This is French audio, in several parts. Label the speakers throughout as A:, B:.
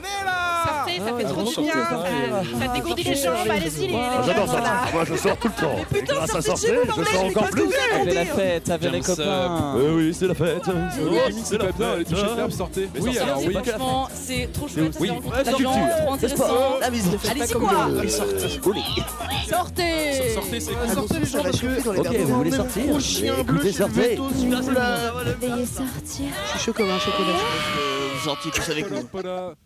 A: Allez là
B: Sortez, ça fait
C: Ah,
B: trop du bien.
C: sortez,
B: Ça, ça dégourdit les jambes. Allez-y, les
C: Ah,
B: les
C: J'adore ça. Moi, je sors tout le temps. Grâce à sortir, je sors encore plus.
D: Avec la fête, avec les copains.
C: Euh, oui, c'est la fête.
A: C'est pas bien, les touches fermes, sortez.
C: Oui, alors oui.
B: Franchement, c'est trop chouette.
C: Oui,
B: c'est
C: la culture,
B: trop intéressant.
C: La visite.
B: Allez-y quoi Sortez
A: Sortez, c'est
E: Ah,
A: sortez les gens parce que
C: Ok, vous voulez sortir
A: gros chien bleu
C: sortez.
F: Veuillez sortir.
E: Je suis chaud comme un chocolat.
C: Sortis tous avec nous.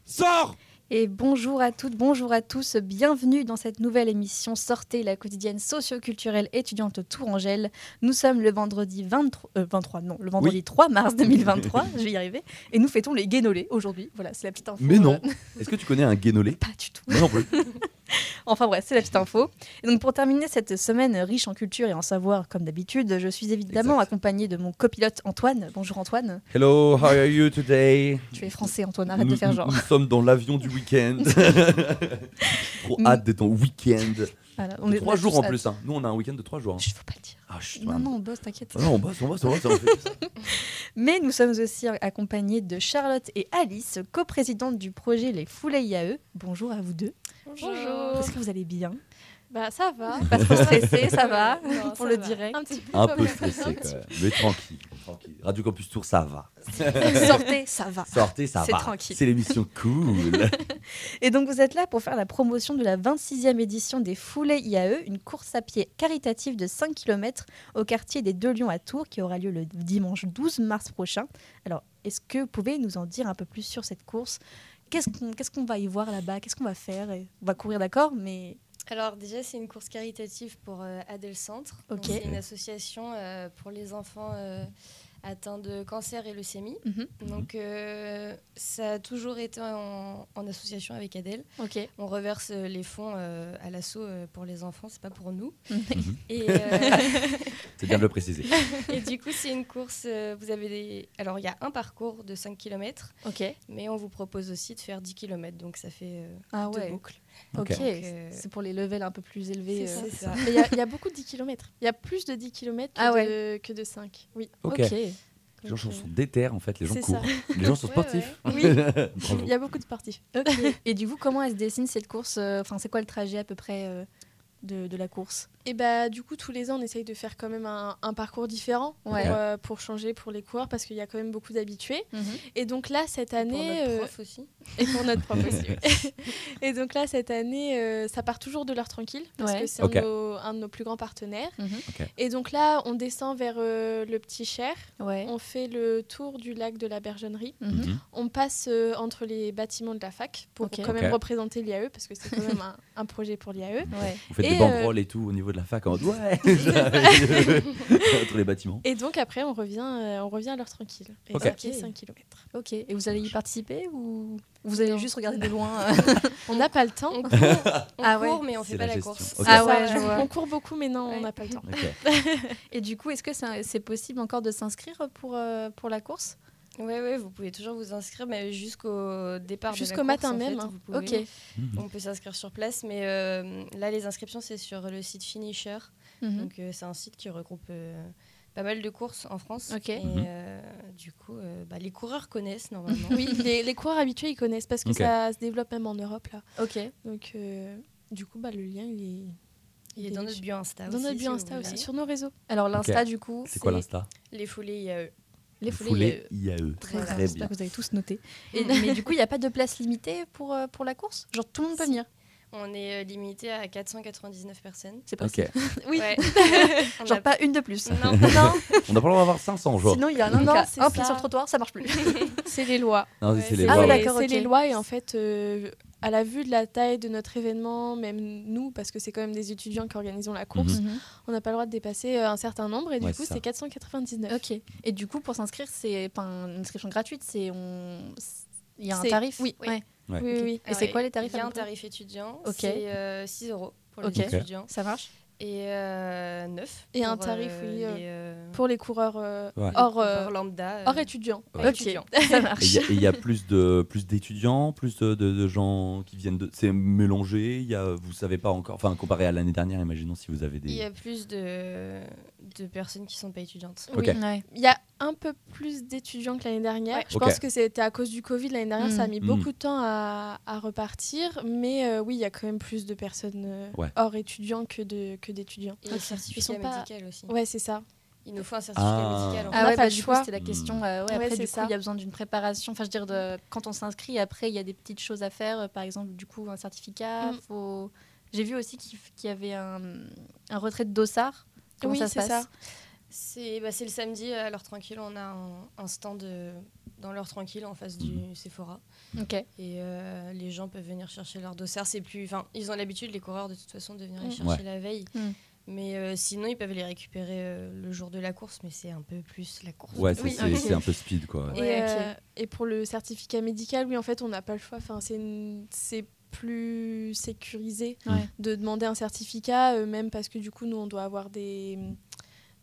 A: Sors
F: Et bonjour à toutes, bonjour à tous, bienvenue dans cette nouvelle émission Sortez, la quotidienne socio-culturelle étudiante Tourangelle. Nous sommes le vendredi 23, euh, 23 non, le vendredi 3 mars 2023, je vais y arriver, et nous fêtons les guénolés aujourd'hui. Voilà, c'est la petite info.
C: Mais non.
F: euh,
C: Est-ce que tu connais un guénolé
F: pas du tout.
C: Non plus.
F: Enfin bref, c'est la petite info. Et donc pour terminer cette semaine riche en culture et en savoir, comme d'habitude, je suis évidemment accompagnée de mon copilote Antoine. Bonjour Antoine.
C: Hello, how are you today?
F: Tu es français Antoine, arrête
C: nous,
F: de faire genre.
C: Nous sommes dans l'avion du week-end. Trop hâte de ton week-end.
F: Voilà,
C: trois
F: on a
C: jours
F: tous
C: en
F: hâte.
C: plus. hein. Nous, on a un week-end de trois jours. hein.
F: Je faut pas le dire.
C: Ah, chut,
F: Non, non, on bosse, t'inquiète.
C: Ah non, on bosse, on bosse, on bosse. on fait ça.
F: Mais nous sommes aussi accompagnés de Charlotte et Alice, coprésidentes du projet Les Foulées IAE. Bonjour à vous deux.
B: Bonjour.
F: Est-ce que vous allez bien?
B: Bah ça va.
F: Pas trop stressé, ça va
B: Non,
F: Pour
B: ça
F: le
B: va.
F: direct.
B: Un petit peu.
C: Un stressé quand même. Mais tranquille, tranquille. Radio Campus Tour, ça va.
F: Sortez, ça va.
C: Sortez, ça
F: C'est
C: va.
F: tranquille.
C: C'est l'émission cool.
F: Et donc vous êtes là pour faire la promotion de la 26e édition des Foulées IAE, une course à pied caritative de 5 km au quartier des Deux Lions à Tours qui aura lieu le dimanche 12 mars prochain. Alors, est-ce que vous pouvez nous en dire un peu plus sur cette course? Qu'est-ce qu'on va y voir là-bas? Qu'est-ce qu'on va faire? Et On va courir, d'accord, mais
G: Alors déjà, c'est une course caritative pour euh, Adel Centre. C'est une association euh, pour les enfants euh, atteints de cancer et leucémie.
F: Mhm.
G: Donc euh, ça a toujours été en, en association avec Adel.
F: ok.
G: On reverse euh, les fonds euh, à l'assaut pour les enfants, c'est pas pour nous.
C: Mhm.
G: Et, euh,
C: C'est bien de le préciser.
G: et du coup, c'est une course. vous avez des. Alors, il y a un parcours de 5 km,
F: Ok.
G: mais on vous propose aussi de faire 10 km. Donc, ça fait euh,
F: Ah
G: deux
F: ouais.
G: boucles.
F: Ok.
C: Ok.
G: Donc, euh,
F: C'est pour les levels un peu plus élevés.
G: c'est
F: euh.
G: ça.
B: Mais il y, a- il y a beaucoup de 10 km. Il y a plus de 10 km que,
F: Ah
B: de, que de 5. Oui.
C: Ok. Les gens sont déter en fait, les gens courent.
B: ça.
C: Les gens sont
G: Ouais,
C: sportifs.
B: Oui, il y a beaucoup de sportifs.
F: Et du coup, comment elle se dessine cette course euh, Enfin, c'est quoi le trajet à peu près euh, de, de la course
B: Et bah du coup tous les ans on essaye de faire quand même un, un parcours différent pour, euh, pour changer pour les coureurs parce qu'il y a quand même beaucoup d'habitués. Et donc là cette
G: Pour
B: année
G: notre
B: euh,
G: prof aussi.
B: et pour notre prof aussi. et donc là cette année euh, ça part toujours de l'heure tranquille parce
F: Ouais.
B: que c'est un, de nos- un de nos plus grands partenaires.
F: Mhm.
B: Et donc là on descend vers euh, le petit Cher,
F: Ouais.
B: on fait le tour du lac de la Bergennerie,
F: Mhm.
C: Mhm.
B: on passe euh, entre les bâtiments de la fac pour quand même représenter l'IAE parce que c'est quand même un, un projet pour l'IAE.
F: Ouais.
C: Vous faites
B: Et,
C: des
B: euh,
C: banderoles et tout au niveau de la fac en mode ouais Entre les bâtiments.
B: Et donc après on revient, euh, on revient à l'heure tranquille. Et
C: Ok.
B: ça fait 5 km.
F: Ok. Et vous allez y participer ou vous allez juste regarder de loin euh
B: On n'a pas le temps.
G: On court, on
F: Ah ouais.
G: court, mais on
C: C'est
G: fait pas la
C: gestion.
G: course.
C: Ok.
F: Ah
B: C'est
F: ouais,
B: ça.
F: je vois.
B: On court beaucoup, mais non, on
G: Ouais.
B: n'a pas le temps.
F: Et du coup, est-ce que c'est c'est possible encore de s'inscrire pour, euh, pour la course?
G: Ouais, ouais, vous pouvez toujours vous inscrire, mais jusqu'au départ.
B: Jusqu'au
G: course,
B: matin
G: en
B: même,
G: fait,
B: hein.
G: vous pouvez.
F: Ok.
C: Mhm.
G: On peut s'inscrire sur place, mais euh, là, les inscriptions, c'est sur le site Finisher.
F: Mhm.
G: Donc, euh, c'est un site qui regroupe euh, pas mal de courses en France.
F: Ok.
G: Et euh, du coup, euh, bah, les coureurs connaissent normalement.
B: Oui, les, les coureurs habitués, ils connaissent parce que ça se développe même en Europe là.
F: Ok.
B: Donc, euh, du coup, bah, le lien, il est
G: Il est dans notre bio Insta
B: dans
G: aussi.
B: notre bio
G: si
B: Insta aussi, sur nos réseaux.
F: Alors l'insta du coup,
C: C'est quoi l'insta?
G: Les foulées IAE.
F: Les foulées.
C: Foulée IAE.
F: Très
G: Voilà.
F: bien.
C: Très
F: J'espère
C: bien.
F: que vous avez tous noté. Et, mais du coup, il n'y a pas de place limitée pour, euh, pour la course? Genre tout le monde peut venir?
G: On est euh, limité à 499 personnes.
F: C'est pas
C: Ok.
B: Oui.
G: Ouais.
F: Genre
G: a-
F: pas une de plus.
G: Non,
B: non,
C: On n'a pas le droit d'avoir 500 genre.
F: Sinon, il y a un,
B: Non,
F: cas,
B: c'est
F: un pied
B: ça.
F: sur le trottoir, ça marche plus.
B: c'est les lois.
C: Non,
G: Ouais,
C: c'est les
F: Ah
C: lois, ouais.
F: d'accord,
B: C'est
F: ok.
B: les lois et en fait, euh, à la vue de la taille de notre événement, même nous, parce que c'est quand même des étudiants qui organisons la course,
C: Mhm.
B: on n'a pas le droit de dépasser euh, un certain nombre et du
C: Ouais,
B: coup,
C: c'est ça.
B: c'est 499.
F: ok. Et du coup, pour s'inscrire, c'est pas une inscription gratuite, c'est on. Il y a un tarif?
B: oui.
F: Ouais.
C: Ouais.
B: Oui, oui, oui.
F: Et c'est quoi les tarifs
G: Il y a un tarif étudiant,
F: Ok.
G: c'est euh, 6 euros pour
F: Ok.
G: les étudiants
F: Ça marche?
G: Et euh, 9
B: Et un tarif, oui, euh,
G: euh,
B: Pour les coureurs euh,
C: Ouais.
G: les
B: hors,
G: coureurs
B: euh,
G: lambda. euh,
B: hors étudiants.
F: Ça
C: Et
F: marche.
C: il y a- et il y, a plus de plus d'étudiants, plus de, de- de gens qui viennent de. C'est mélangé. Il y a, vous savez pas encore. Enfin, comparé à l'année dernière, imaginons si vous avez
G: Il y
C: des.
G: a plus de, de personnes qui sont pas étudiantes.
B: Oui.
F: Ouais.
B: Il y a un peu plus d'étudiants que l'année dernière.
G: Ouais.
B: Je pense que c'était à cause du Covid l'année dernière, ça a mis
C: Mm.
B: beaucoup de temps à, à repartir. Mais euh, oui, il y a quand même plus de personnes euh,
C: Ouais.
B: hors étudiants que de que d'étudiants.
G: Et le
B: Ils
G: certificat
B: sont pas-
G: médical aussi.
B: Ouais, c'est ça.
G: Il nous faut un certificat
C: Ah.
G: médical. en
F: Ah
B: n'a
F: ouais,
B: pas
F: bah,
B: le
F: du coup,
B: choix.
F: c'était la question. euh, ouais,
B: Ouais,
F: après,
B: c'est
F: du coup,
B: ça.
F: il y a besoin d'une préparation. Enfin, je veux dire, de, quand on s'inscrit, après, il y a des petites choses à faire. euh, Par exemple, du coup, un certificat.
B: Mm.
F: Faut... J'ai vu aussi qu'il y avait un, un retrait de dossard. Comment
B: Oui,
F: ça se
B: c'est
F: passe?
B: ça.
G: C'est bah, c'est le samedi à l'heure tranquille, on a un, un stand euh, dans l'heure tranquille en face du Sephora.
F: Ok.
G: Et euh, les gens peuvent venir chercher leur dossard. C'est plus, enfin, ils ont l'habitude, les coureurs, de toute façon, de venir les
B: Mm.
G: chercher
C: Ouais.
G: la veille.
F: Mm.
G: Mais euh, sinon, ils peuvent les récupérer euh, le jour de la course, mais c'est un peu plus la course.
C: Ouais, c'est
B: Oui,
C: c'est- un peu speed quoi.
B: Et,
F: Ouais,
B: euh, et pour le certificat médical, oui, en fait, on n'a pas le choix. Enfin, c'est plus sécurisé
F: Ouais.
B: de demander un certificat, euh, même parce que du coup, nous, on doit avoir des,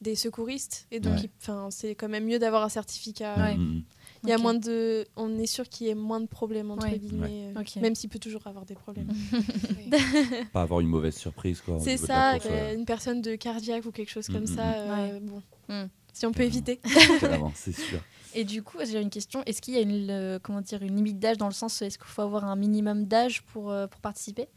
B: des secouristes. Et donc, enfin, c'est quand même mieux d'avoir un certificat.
F: Ouais.
C: Mm, mm.
B: Il y a moins de, on est sûr qu'il y ait moins de problèmes entre
F: Ouais.
B: guillemets, euh, même s'il peut toujours avoir des problèmes.
C: Pas avoir une mauvaise surprise quoi.
B: C'est ça,
C: course, ouais.
B: une personne de cardiaque ou quelque chose
C: Mm,
B: comme
C: mm,
B: ça.
C: mm.
B: euh, Bon,
F: Mm.
B: si on peut éviter.
C: C'est sûr.
F: Et du coup, j'ai une question. Est-ce qu'il y a une, euh, comment dire, une limite d'âge dans le sens, est-ce qu'il faut avoir un minimum d'âge pour, euh, pour participer?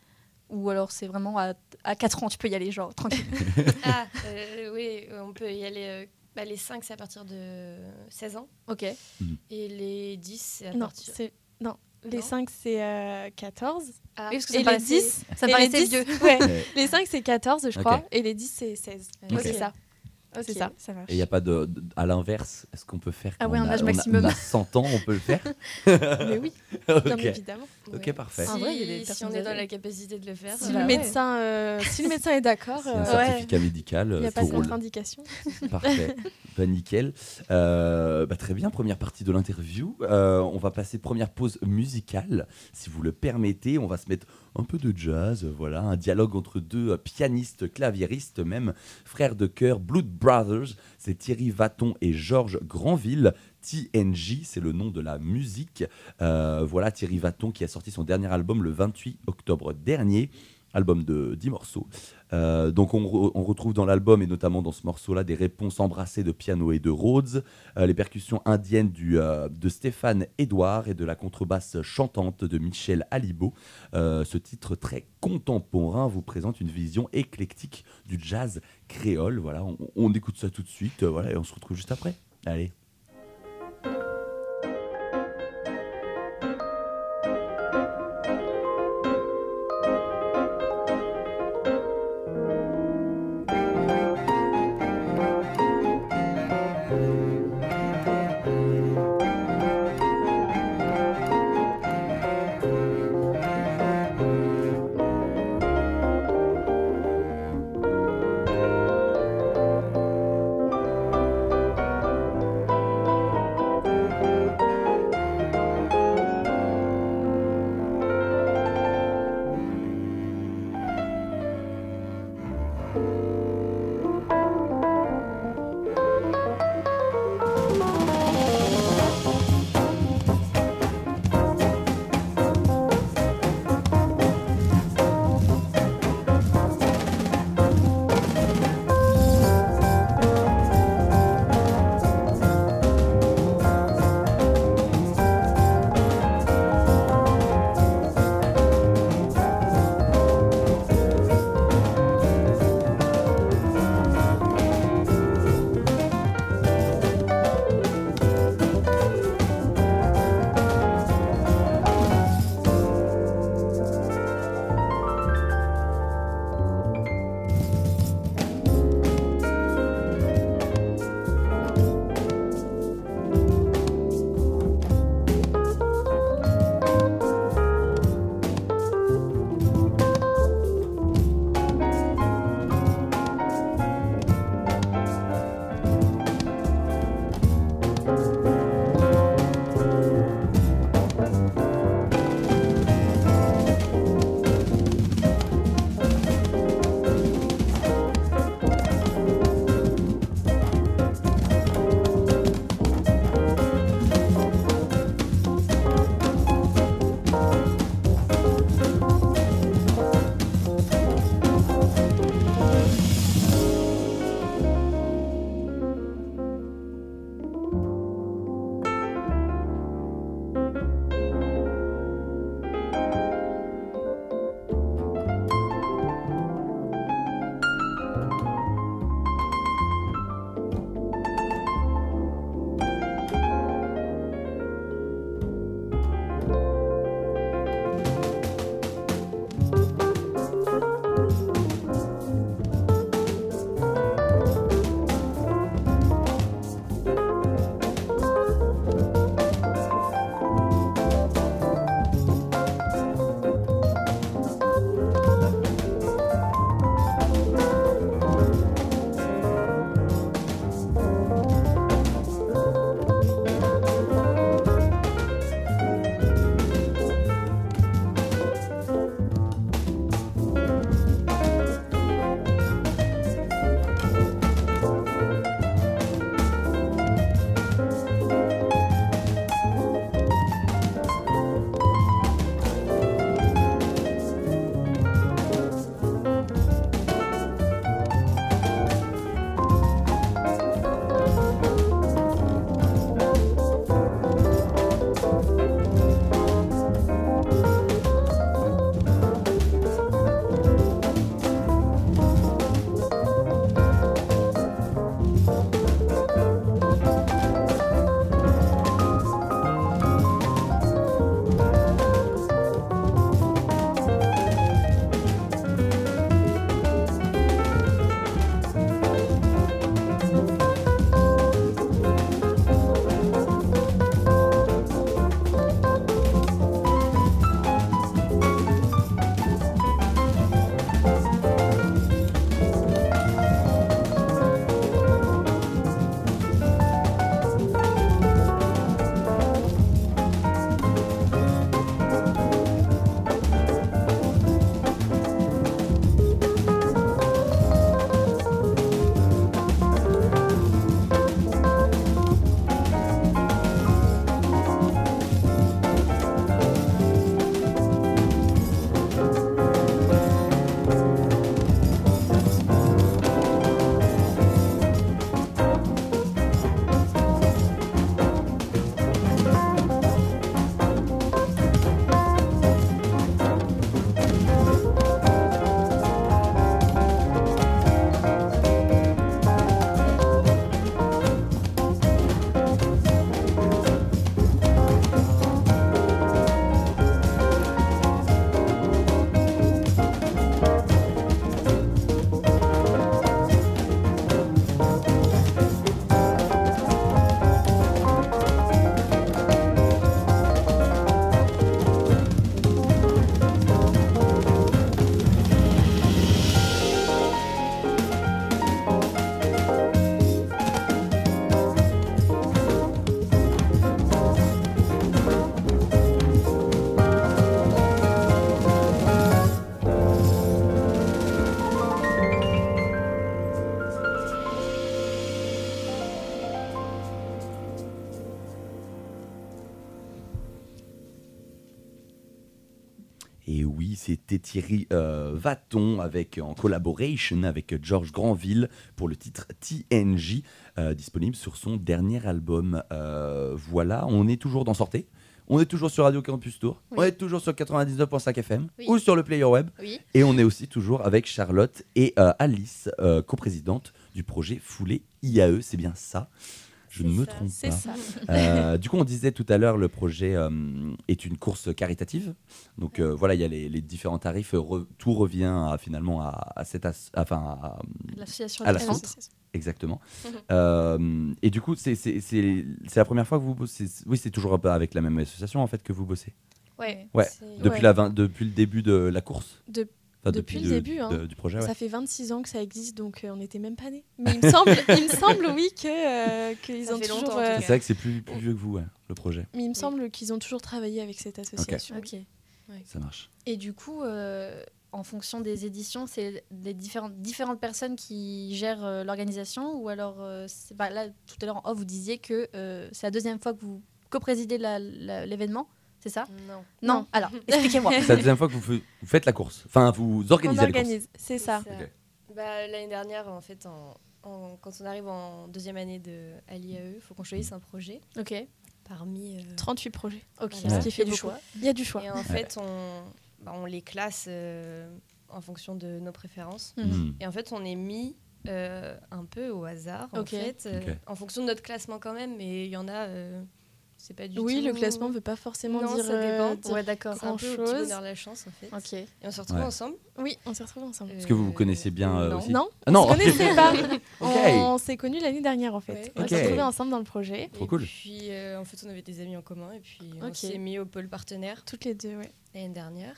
F: Ou alors c'est vraiment à, à 4 ans, tu peux y aller, genre, tranquille.
G: ah, euh, oui, on peut y aller. euh, bah, les 5, c'est à partir de 16 ans.
F: ok.
G: Et les 10, c'est à
B: non,
G: partir.
B: c'est non. Les
G: Non
B: 5, c'est euh, 14.
G: Ah,
F: Oui, parce que
B: Et les
F: paraissait-
B: 10,
F: ça paraissait
B: 10,
F: vieux.
B: ouais. Les 5, c'est 14, je crois. Et les 10, c'est 16.
G: Ok.
B: C'est ça. C'est ça, ça marche.
C: Et il n'y a pas de, de- à l'inverse, est-ce qu'on peut faire
F: Ah
C: quand
F: ouais,
C: on
F: un
C: a-
F: âge
C: on a-
F: maximum.
C: On a 100 ans, on peut le faire
B: Mais oui, bien évidemment.
C: ok,
G: Ouais.
C: parfait.
F: En vrai, il y a des
G: Si- si on est dans la capacité de le faire.
B: Si,
F: Bah
B: le
F: ouais.
B: médecin, euh, si le médecin est d'accord,
C: C'est un
B: euh,
C: certificat médical,
B: il n'y
C: euh,
B: a pas
C: roule.
B: contre-indication.
C: Parfait, bah, nickel. Euh, bah, très bien, première partie de l'interview. Euh, on va passer première pause musicale, si vous le permettez. On va se mettre un peu de jazz, voilà, un dialogue entre deux euh, pianistes, claviéristes même, frères de cœur, Blood Brothers. C'est Thierry Vaton et Georges Granville. TNJ, c'est le nom de la musique. Euh, voilà, Thierry Vaton qui a sorti son dernier album le 28 octobre dernier. Album de 10 morceaux. Euh, donc on, re- on retrouve dans l'album et notamment dans ce morceau-là des réponses embrassées de piano et de Rhodes, euh, les percussions indiennes euh, de Stéphane Edouard et de la contrebasse chantante de Michel Alibo. Ce titre très contemporain vous présente une vision éclectique du jazz créole. Voilà, on, on écoute ça tout de suite, voilà, et on se retrouve juste après. Allez. Et oui, c'était Thierry euh, Vaton avec, en collaboration avec Georges Granville pour le titre TNJ, euh, disponible sur son dernier album. Euh, voilà, on est toujours dans Sortez. On est toujours sur Radio Campus Tour.
G: Oui.
C: On est toujours sur 99.5 FM
G: Oui.
C: ou sur le player web.
G: Oui.
C: Et on est aussi toujours avec Charlotte et euh, Alice, euh, coprésidente du projet Foulée IAE. C'est bien ça. Je ne me
G: ça,
C: trompe pas.
B: ça.
C: Euh, du coup, on disait tout à l'heure, le projet euh, est une course caritative. Donc euh, voilà, il y a les, les différents tarifs. re- tout revient à, finalement à, à cette enfin, à- la source. exactement.
G: Mhm.
C: Et du coup, c'est la première fois que vous bossez. Oui, c'est toujours un peu avec la même association en fait que vous bossez.
G: Ouais.
C: Ouais. Depuis
B: Ouais.
C: la vingt- depuis le début de la course. Enfin,
B: depuis le début, hein.
C: de- du projet. ouais.
B: Ça fait 26 ans que ça existe, donc euh, on n'était même pas nés. Mais il me semble, il me semble oui, que, euh, qu'ils ont toujours. euh,
C: C'est vrai que c'est plus, plus vieux que vous, ouais, le projet.
B: mais il me semble qu'ils ont toujours travaillé avec cette association.
F: Ok.
C: Ça marche.
F: Et du coup, euh, en fonction des éditions, c'est les différentes, différentes personnes qui gèrent euh, l'organisation ou alors, euh, là, tout à l'heure en off, vous disiez que euh, c'est la deuxième fois que vous coprésidez la- la- l'événement, c'est ça
G: Non.
F: Non,
B: Non.
F: alors, expliquez-moi.
C: C'est la deuxième fois que vous, faites la course. Enfin, vous
B: On
C: organisez la course.
B: organise, c'est ça.
G: Bah, L'année dernière, en fait, en, en- quand on arrive en deuxième année de, à l'IAE, il faut qu'on choisisse un projet.
F: ok.
G: parmi. euh,
B: 38 projets.
F: Ok.
G: Voilà.
B: Ce qui fait
F: Il y a
B: du choix. Il y a du choix.
G: Et en fait, on, bah, on les classe euh, en fonction de nos préférences.
C: Mhm.
G: Et en fait, on est mis euh, un peu au hasard, en
F: Ok.
G: fait, euh, en fonction de notre classement quand même. Mais il y en a, euh, c'est pas du
B: Oui,
G: tout.
B: le classement ne veut pas forcément
G: Non,
B: dire.
G: ça dépend.
B: euh, dire-
F: Ouais, d'accord.
G: Bonheur de la chance, en fait.
F: Ok.
G: Et on se retrouve
C: Ouais.
G: ensemble.
B: Oui, on s'est retrouvés ensemble.
C: Est-ce que vous vous connaissiez bien euh,
G: non.
C: aussi
B: Non,
C: Ah non,
B: on se connaissait pas. On s'est connus l'année dernière en fait.
G: Ouais.
B: On s'est retrouvés ensemble dans le projet.
C: Trop
G: et
C: cool.
G: puis, euh, en fait, on avait des amis en commun. Et puis, on
B: Ok.
G: s'est mis au pôle partenaire
B: Toutes les deux, ouais.
G: l'année dernière.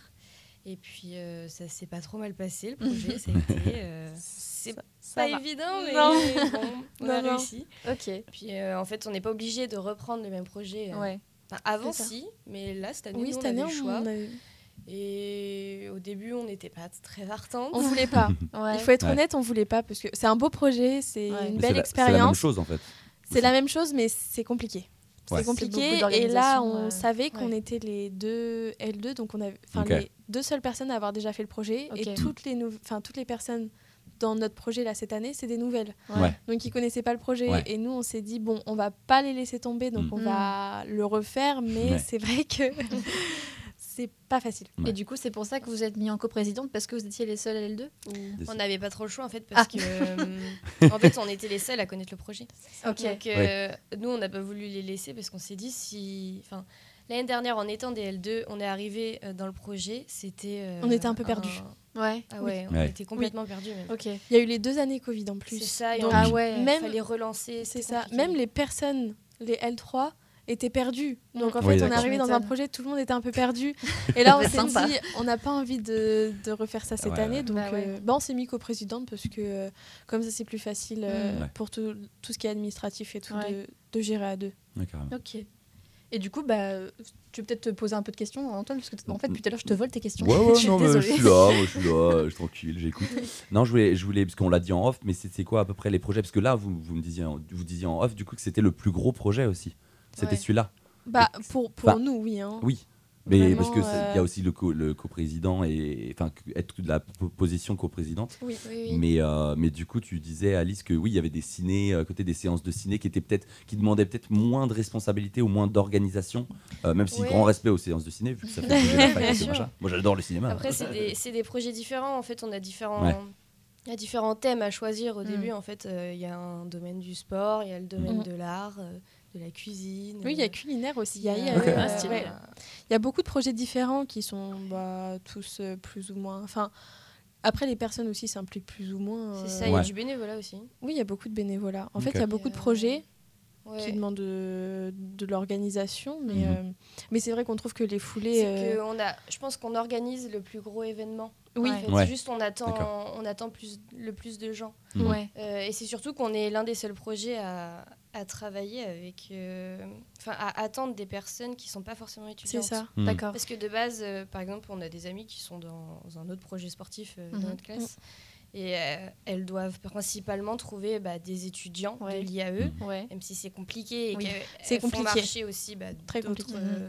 G: Et puis, euh, ça s'est pas trop mal passé, le projet. ça a été. euh, c'est pas
B: va.
G: évident, mais
B: Non.
G: bon, on a
B: Non, non.
G: réussi.
F: Ok.
G: Puis, euh, en fait, on n'est pas obligé de reprendre le même projet. euh,
F: Ouais.
G: Enfin, avant, si, mais là, cette année,
B: Oui,
G: nous,
B: cette
G: on
B: année,
G: avait le choix.
B: on, a-
G: Et au début, on n'était pas très partante.
B: on voulait pas.
F: Ouais.
B: Il faut être
C: Ouais.
B: honnête, on voulait pas parce que c'est un beau projet, c'est
F: Ouais.
B: une
C: Mais
B: belle
C: la- C'est la même
B: expérience.
C: chose en fait.
B: C'est la même chose, mais c'est compliqué.
C: Ouais.
B: C'est compliqué. Et là, on
F: euh,
B: savait qu'on
F: ouais.
B: était les deux L2, donc on avait, enfin les deux seules personnes à avoir déjà fait le projet. Et toutes les, enfin toutes les personnes dans notre projet là cette année, c'est des nouvelles.
C: Ouais.
B: Donc ils connaissaient pas le projet.
C: Ouais.
B: Et nous, on s'est dit bon, on va pas les laisser tomber, donc
C: Mm.
B: on
F: Mm.
B: va le refaire. Mais
C: Ouais.
B: c'est vrai que c'est pas facile.
C: Ouais.
F: Et du coup, c'est pour ça que vous êtes mis en coprésidente parce que vous étiez les seuls à L2 ou...
G: On n'avait pas trop le choix en fait parce
F: Ah.
G: que euh, en fait on était les seuls à connaître le projet.
F: Ok.
G: Donc euh, nous on n'a pas voulu les laisser parce qu'on s'est dit si enfin l'année dernière en étant des L2 on est arrivé euh, dans le projet c'était euh,
B: On était un peu perdus.
F: Ouais.
G: Ah ouais, on était complètement perdus même.
F: Ok.
B: Il y a eu les deux années Covid en plus.
G: C'est ça et
B: Donc,
G: on-
F: Ah ouais.
G: il
B: même
G: fallait relancer,
B: c'est ça.
G: compliqué.
B: Même les personnes, les L3 étaient perdus. Donc en
C: Oui,
B: fait, on est arrivé dans un projet, tout le monde était un peu perdu. Et là, on s'est dit, on n'a pas envie de, de refaire ça cette
C: Ouais,
B: année. Donc,
F: Bah ouais.
B: euh, bah, on s'est mis coprésidente parce que euh, comme ça, c'est plus facile euh,
C: Mm. Ouais.
B: pour tout, tout ce qui est administratif et tout
F: Ouais.
B: de, de gérer à deux.
F: Ok. Et du coup, bah, tu peux peut-être te poser un peu de questions, Antoine, parce que en fait, depuis tout à l'heure, je te vole tes questions.
C: Ouais, ouais,
F: je suis
C: non, mais je suis là, moi, je suis là, je suis tranquille, j'écoute. Non, je voulais, je voulais, parce qu'on l'a dit en off, mais c'est c'est quoi à peu près les projets? Parce que là, vous, vous me disiez, vous disiez en off, du coup, que c'était le plus gros projet aussi. C'était
F: Ouais.
C: celui-là.
B: Bah, pour, pour
C: Enfin,
B: nous, oui. hein.
C: Oui. Mais
B: Vraiment,
C: parce que c'est- il y
B: euh,
C: a aussi le, co- le coprésident et enfin être de la po- position coprésidente.
B: Oui.
G: Oui, oui.
C: Mais euh, mais du coup tu disais Alice que oui il y avait des ciné à côté des séances de ciné qui étaient peut-être qui demandaient peut-être moins de responsabilité ou moins d'organisation euh, même si
G: Ouais.
C: grand respect aux séances de ciné vu que ça fait la faille. Moi j'adore le cinéma.
G: Après, c'est des, c'est des projets différents. En fait, on a différents,
C: Ouais.
G: il y a différents thèmes à choisir au
F: Mm.
G: début. En fait, euh, il y a un domaine du sport, il y a le domaine
B: Mm.
G: de l'art, euh, de la cuisine.
B: Oui, il y a
G: euh,
B: culinaire aussi. Il y a,
G: euh,
B: ouais. Il y beaucoup de projets différents qui sont bah, tous euh, plus ou moins. Enfin, après, les personnes aussi s'impliquent plus ou moins.
G: C'est
B: euh,
G: ça, il y a du bénévolat aussi.
B: Oui, il y a beaucoup de bénévolat. En fait, il y a beaucoup de
G: Et,
B: projets
G: Ouais.
B: qui demandent de, de l'organisation, mais,
C: Mhm.
B: euh, mais c'est vrai qu'on trouve que les foulées.
G: C'est
B: euh,
G: que on a, je pense qu'on organise le plus gros événement.
B: Oui,
G: En fait. Juste on attend, on attend plus, le plus de gens.
C: Mhm.
F: Ouais.
G: Euh, et c'est surtout qu'on est l'un des seuls projets à, à travailler avec, euh, enfin à attendre des personnes qui sont pas forcément
B: c'est
G: étudiantes.
B: ça.
C: Mhm.
F: D'accord.
G: Parce que de base, euh, par exemple, on a des amis qui sont dans un autre projet sportif euh,
F: Mhm.
G: dans notre classe. Et euh, elles doivent principalement trouver bah, des étudiants
F: Ouais.
G: de l'IAE,
F: Ouais.
G: même si c'est compliqué et
F: Oui.
G: qu'elles
B: C'est
G: font
B: compliqué.
G: marcher aussi bah,
B: Très
G: d'autres,
B: compliqué.
G: euh,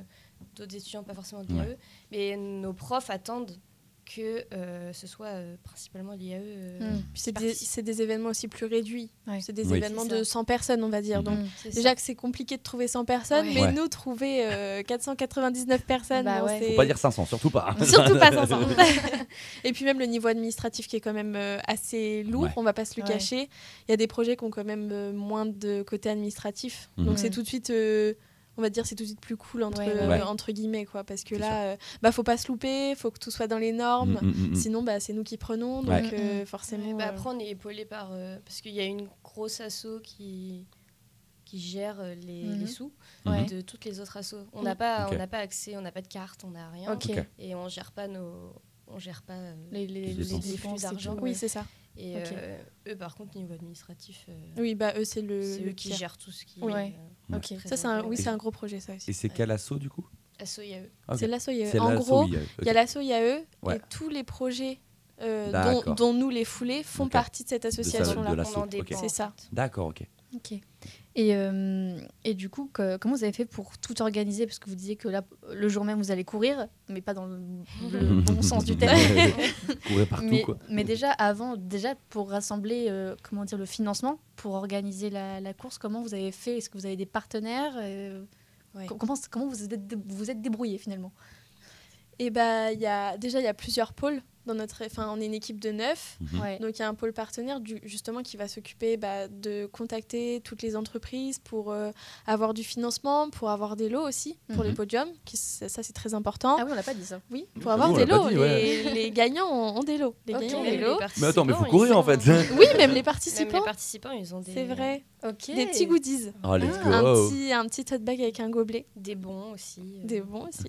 G: d'autres étudiants, pas forcément de
C: Ouais.
G: l'IAE. Mais nos profs attendent que euh, ce soit euh, principalement l'IAE. euh,
F: Mm.
B: Puis c'est des, événements aussi plus réduits.
F: Ouais.
B: C'est des
C: Oui.
B: événements de 100 personnes, on va dire. Donc,
F: Mm.
G: C'est
B: déjà
G: ça.
B: que c'est compliqué de trouver 100 personnes,
G: Ouais.
B: mais
C: Ouais.
B: nous, trouver euh, 499 personnes,
F: Bah
B: bon,
C: Faut pas dire 500 surtout pas.
B: Surtout pas 500. et puis même le niveau administratif qui est quand même euh, assez lourd,
C: Ouais.
B: on va pas se le
F: Ouais.
B: cacher. Il y a des projets qui ont quand même euh, moins de côté administratif.
C: Mhm.
B: Donc c'est tout de suite, euh, on va dire, c'est tout de suite plus cool entre,
F: Ouais, ouais,
B: euh,
C: ouais.
B: entre guillemets, quoi. Parce que là, euh, bah faut pas se louper, faut que tout soit dans les normes.
C: Mm, mm, mm.
B: Sinon, bah, c'est nous qui prenons. Donc
C: Ouais.
B: euh,
F: Mhm.
B: forcément.
G: Ouais, bah, après, on est épaulé par. euh, parce qu'il y a une grosse asso qui, qui gère les,
F: Mhm.
G: les sous
F: Ouais.
G: de toutes les autres assos. On n'a pas, on n'a pas accès, on n'a pas de carte, on n'a rien. Et on gère pas nos. On gère pas
F: Les, les,
C: Les
F: les
C: dépenses.
G: les flux d'argent.
B: Oui,
F: ouais.
B: c'est ça.
G: Et euh, eux, par contre, niveau administratif, euh,
B: Oui, bah eux, c'est le.
G: c'est
B: le
G: eux qui gèrent tout ce qui
F: Oui.
G: est.
F: Ouais.
G: euh.
B: Ça, c'est un, oui, c'est un gros projet, ça aussi.
C: Et c'est quel assaut du coup
G: Asso IAE.
C: Ok.
B: C'est l'asso IAE.
C: C'est
B: En
C: l'assaut
B: gros,
C: IAE,
B: Il y a l'asso IAE
C: Ouais.
B: et tous les projets euh, dont, dont nous, les foulés, font partie de cette association-là.
C: de
G: On
C: l'asso,
G: en
C: ok.
G: dépend.
B: C'est ça.
C: D'accord, ok.
F: Ok. Et, euh, et du coup, que- comment vous avez fait pour tout organiser? Parce que vous disiez que là, le jour même, vous allez courir, mais pas dans le, le bon sens du terme.
C: Courir partout
F: mais,
C: quoi.
F: mais déjà, avant, déjà pour rassembler euh, comment dire, le financement, pour organiser la, la course, comment vous avez fait? Est-ce que vous avez des partenaires Euh,
G: Ouais.
F: Comment, comment vous êtes, vous êtes débrouillé finalement?
B: Et bah, il y a, déjà, il y a plusieurs pôles. Dans notre, enfin, on est une équipe de neuf.
C: Mhm.
F: Ouais.
B: Donc il y a un pôle partenaire du- justement qui va s'occuper bah, de contacter toutes les entreprises pour euh, avoir du financement, pour avoir des lots aussi pour les
C: Mhm.
B: podiums. Qui, ça ça, c'est très important.
F: Ah oui, on n'a pas dit ça.
B: Oui, pour avoir
C: bon,
B: des lots.
C: dit,
B: les,
C: ouais.
B: les gagnants ont, ont des lots. Les gagnants ont des lots.
C: Mais attends, mais faut
G: participants,
C: courir en fait.
B: Oui, même les
G: Même les
B: participants.
G: participants, ils ont des,
B: C'est vrai. Des petits goodies.
C: Oh, let's
F: Ah,
C: go.
B: Un, petit, un petit tote bag avec un gobelet.
G: des bons aussi. euh.
B: Des bons aussi.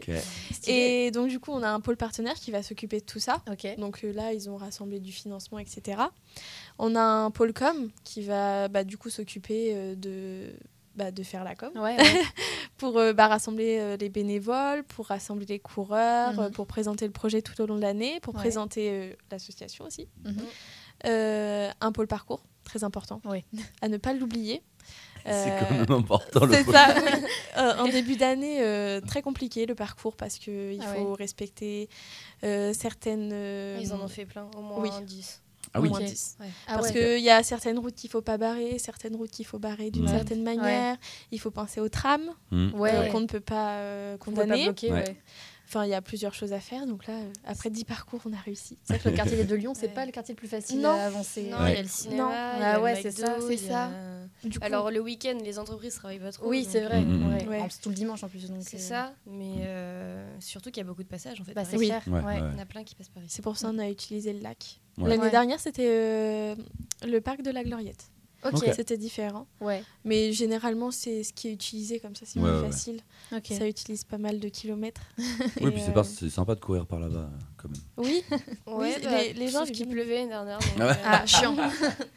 B: Et donc, du coup, on a un pôle partenaire qui va s'occuper de tout ça. Donc euh, là, ils ont rassemblé du financement, etc. On a un pôle com qui va bah, du coup s'occuper euh, de, bah, de faire la com,
F: Ouais, ouais.
B: pour euh, bah, rassembler euh, les bénévoles, pour rassembler les coureurs,
F: Mhm.
B: euh, pour présenter le projet tout au long de l'année, pour
F: Ouais.
B: présenter euh, l'association aussi.
F: Mhm.
B: Euh, un pôle parcours, très important,
F: Oui.
B: à ne pas l'oublier.
C: C'est
B: Euh,
C: quand même important le
B: c'est ça. Euh, en début d'année, euh, très compliqué le parcours parce qu'il
F: Ah
B: faut respecter euh, certaines. euh,
G: Ils en ont fait plein, au moins
B: Oui.
G: 10.
C: Ah
B: au moins
F: Ok.
B: 10.
F: Ah
B: Parce
F: ouais.
B: qu'il y a certaines routes qu'il faut pas barrer, certaines routes qu'il faut barrer d'une certaine manière. Il faut penser aux trams.
F: Ouais.
B: euh, qu'on ne peut pas euh, condamner.
F: bloquer,
C: Ouais.
F: ouais.
B: Enfin, il y a plusieurs choses à faire. Donc là, euh, après 10 parcours, on a réussi.
F: C'est vrai que le quartier des Deux Lions, c'est
G: Ouais.
F: pas le quartier le plus facile
B: Non.
F: à avancer.
G: Non,
C: Ouais.
G: il y a le cinéma,
B: Non.
F: Ah ouais, c'est ça,
B: c'est
G: a-
B: coup,
G: Alors le week-end, les entreprises travaillent pas trop.
F: Oui, c'est vrai.
C: Mhm.
F: ouais.
B: Ouais.
F: En plus, tout le dimanche en plus.
G: C'est
F: euh,
G: ça, mais euh, surtout qu'il y a beaucoup de passages en fait.
F: Bah, c'est
C: ouais.
G: Il y en a plein qui passent par ici.
B: c'est pour ça qu'on a utilisé le lac.
C: Ouais.
B: L'année
F: Ouais.
B: dernière, c'était euh, le parc de la Gloriette.
F: Ok.
B: C'était différent.
F: Ouais.
B: Mais généralement, c'est ce qui est utilisé comme ça, c'est
C: Ouais,
B: plus
C: ouais.
B: facile.
F: Ok.
B: Ça utilise pas mal de kilomètres.
C: Oui,
B: Et,
C: puis c'est
B: euh,
C: c'est sympa de courir par là-bas euh, quand même.
B: Oui,
G: Ouais,
B: Oui,
G: bah,
B: les- les gens
G: sauf qu'il pleuvait l'année dernière. donc,
C: Ah
G: euh,
F: Ah, chiant.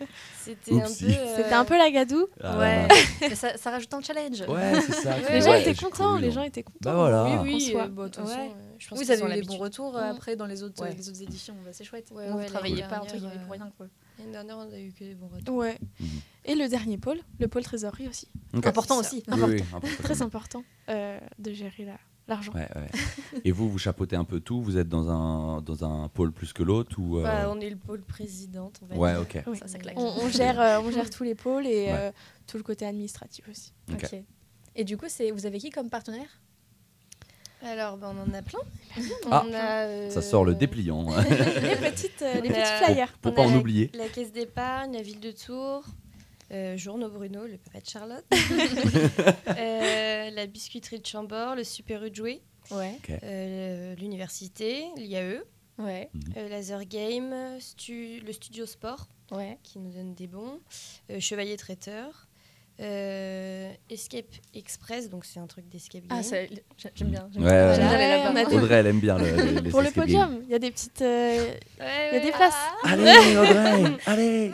G: C'était un euh,
B: c'était un peu la gadoue.
C: Ah,
F: Ouais. Mais ça, ça rajoute un challenge.
C: Ouais, c'est ça.
B: Les gens
C: ouais,
B: étaient contents, les
C: non.
B: gens étaient contents.
C: Bah voilà.
G: Oui, oui, bon, de toute façon,
F: Ouais.
G: euh, je pense
F: Vous avez eu des
G: l'habitude.
F: bons retours après dans les autres, les éditions. Bah, c'est chouette. Travaillez
G: l'année
F: pas entre guillemets pour rien. Quoi.
G: L'année dernière, on a eu que des bons retours.
B: Ouais.
C: Mhm.
B: Et le dernier pôle, le pôle trésorerie aussi.
F: Important aussi.
C: Oui, oui, important.
B: Très important euh, de gérer la- l'argent.
C: Ouais, ouais. Et vous, vous chapeautez un peu tout Vous êtes dans un, dans un pôle plus que l'autre ou euh,
G: Bah, on est le pôle présidente, on va
C: Ouais,
G: dire.
C: ok.
B: Oui.
F: Ça, ça claque.
B: On, on gère, euh, on gère tous les pôles et
C: Ouais.
B: euh, tout le côté administratif aussi.
C: Ok.
F: Ok. Et du coup, c'est vous avez qui comme partenaire?
G: Alors, bah, on en a plein.
C: Ah.
G: A, euh,
C: Ça sort le dépliant.
B: les petites, euh, les petits flyers.
C: Pour
G: On
C: pas en
G: la-
C: oublier.
G: La caisse d'épargne, la ville de Tours, euh, Journaux Bruno, le papa de Charlotte, euh, la biscuiterie de Chambord, le Super U de
F: Ouais.
G: euh, l'université, l'IAE,
F: Ouais.
G: euh, Laser Game, stu- le studio sport
F: Ouais.
G: qui nous donne des bons, euh, Chevalier Traiteur, euh, Escape Express, donc c'est un truc d'escape game.
F: Ah, ça- j'aime bien. j'aime
C: Ouais, Audrey, elle aime bien le, les, les
B: Pour le podium, il y a des petites. euh,
G: Ouais,
B: Il y a des places.
G: Ah.
C: Allez, Audrey, allez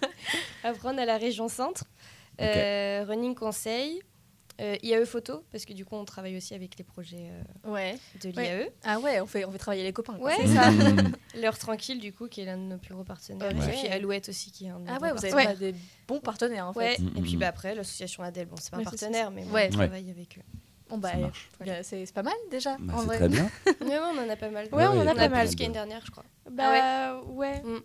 G: Après, on a la région centre, euh, Running Conseil, euh, IAE Photo, parce que du coup, on travaille aussi avec les projets euh,
F: Ouais.
G: de
B: Ouais.
G: l'IAE.
F: Ah ouais, on fait, on fait travailler les copains. quoi.
G: Ouais,
F: ça.
G: L'heure tranquille, du coup, qui est l'un de nos plus gros partenaires. Et puis Alouette aussi, qui est un de nos
F: Ah ouais, vous avez des bons partenaires en fait.
G: Ouais,
C: Mm,
G: et puis
C: mm,
G: bah, après, l'association Adèle, bon, c'est pas un
B: Ouais,
G: partenaire, mais
F: Ouais.
G: on travaille avec eux.
F: Bon bah, euh, c'est c'est pas mal déjà.
C: Bah, c'est très bien.
G: Mais ouais, on en a pas mal.
B: Ouais, on en a
G: on
B: pas
G: a
B: mal.
G: plus qu'année dernière, je crois.
B: Bah ouais.
G: Ils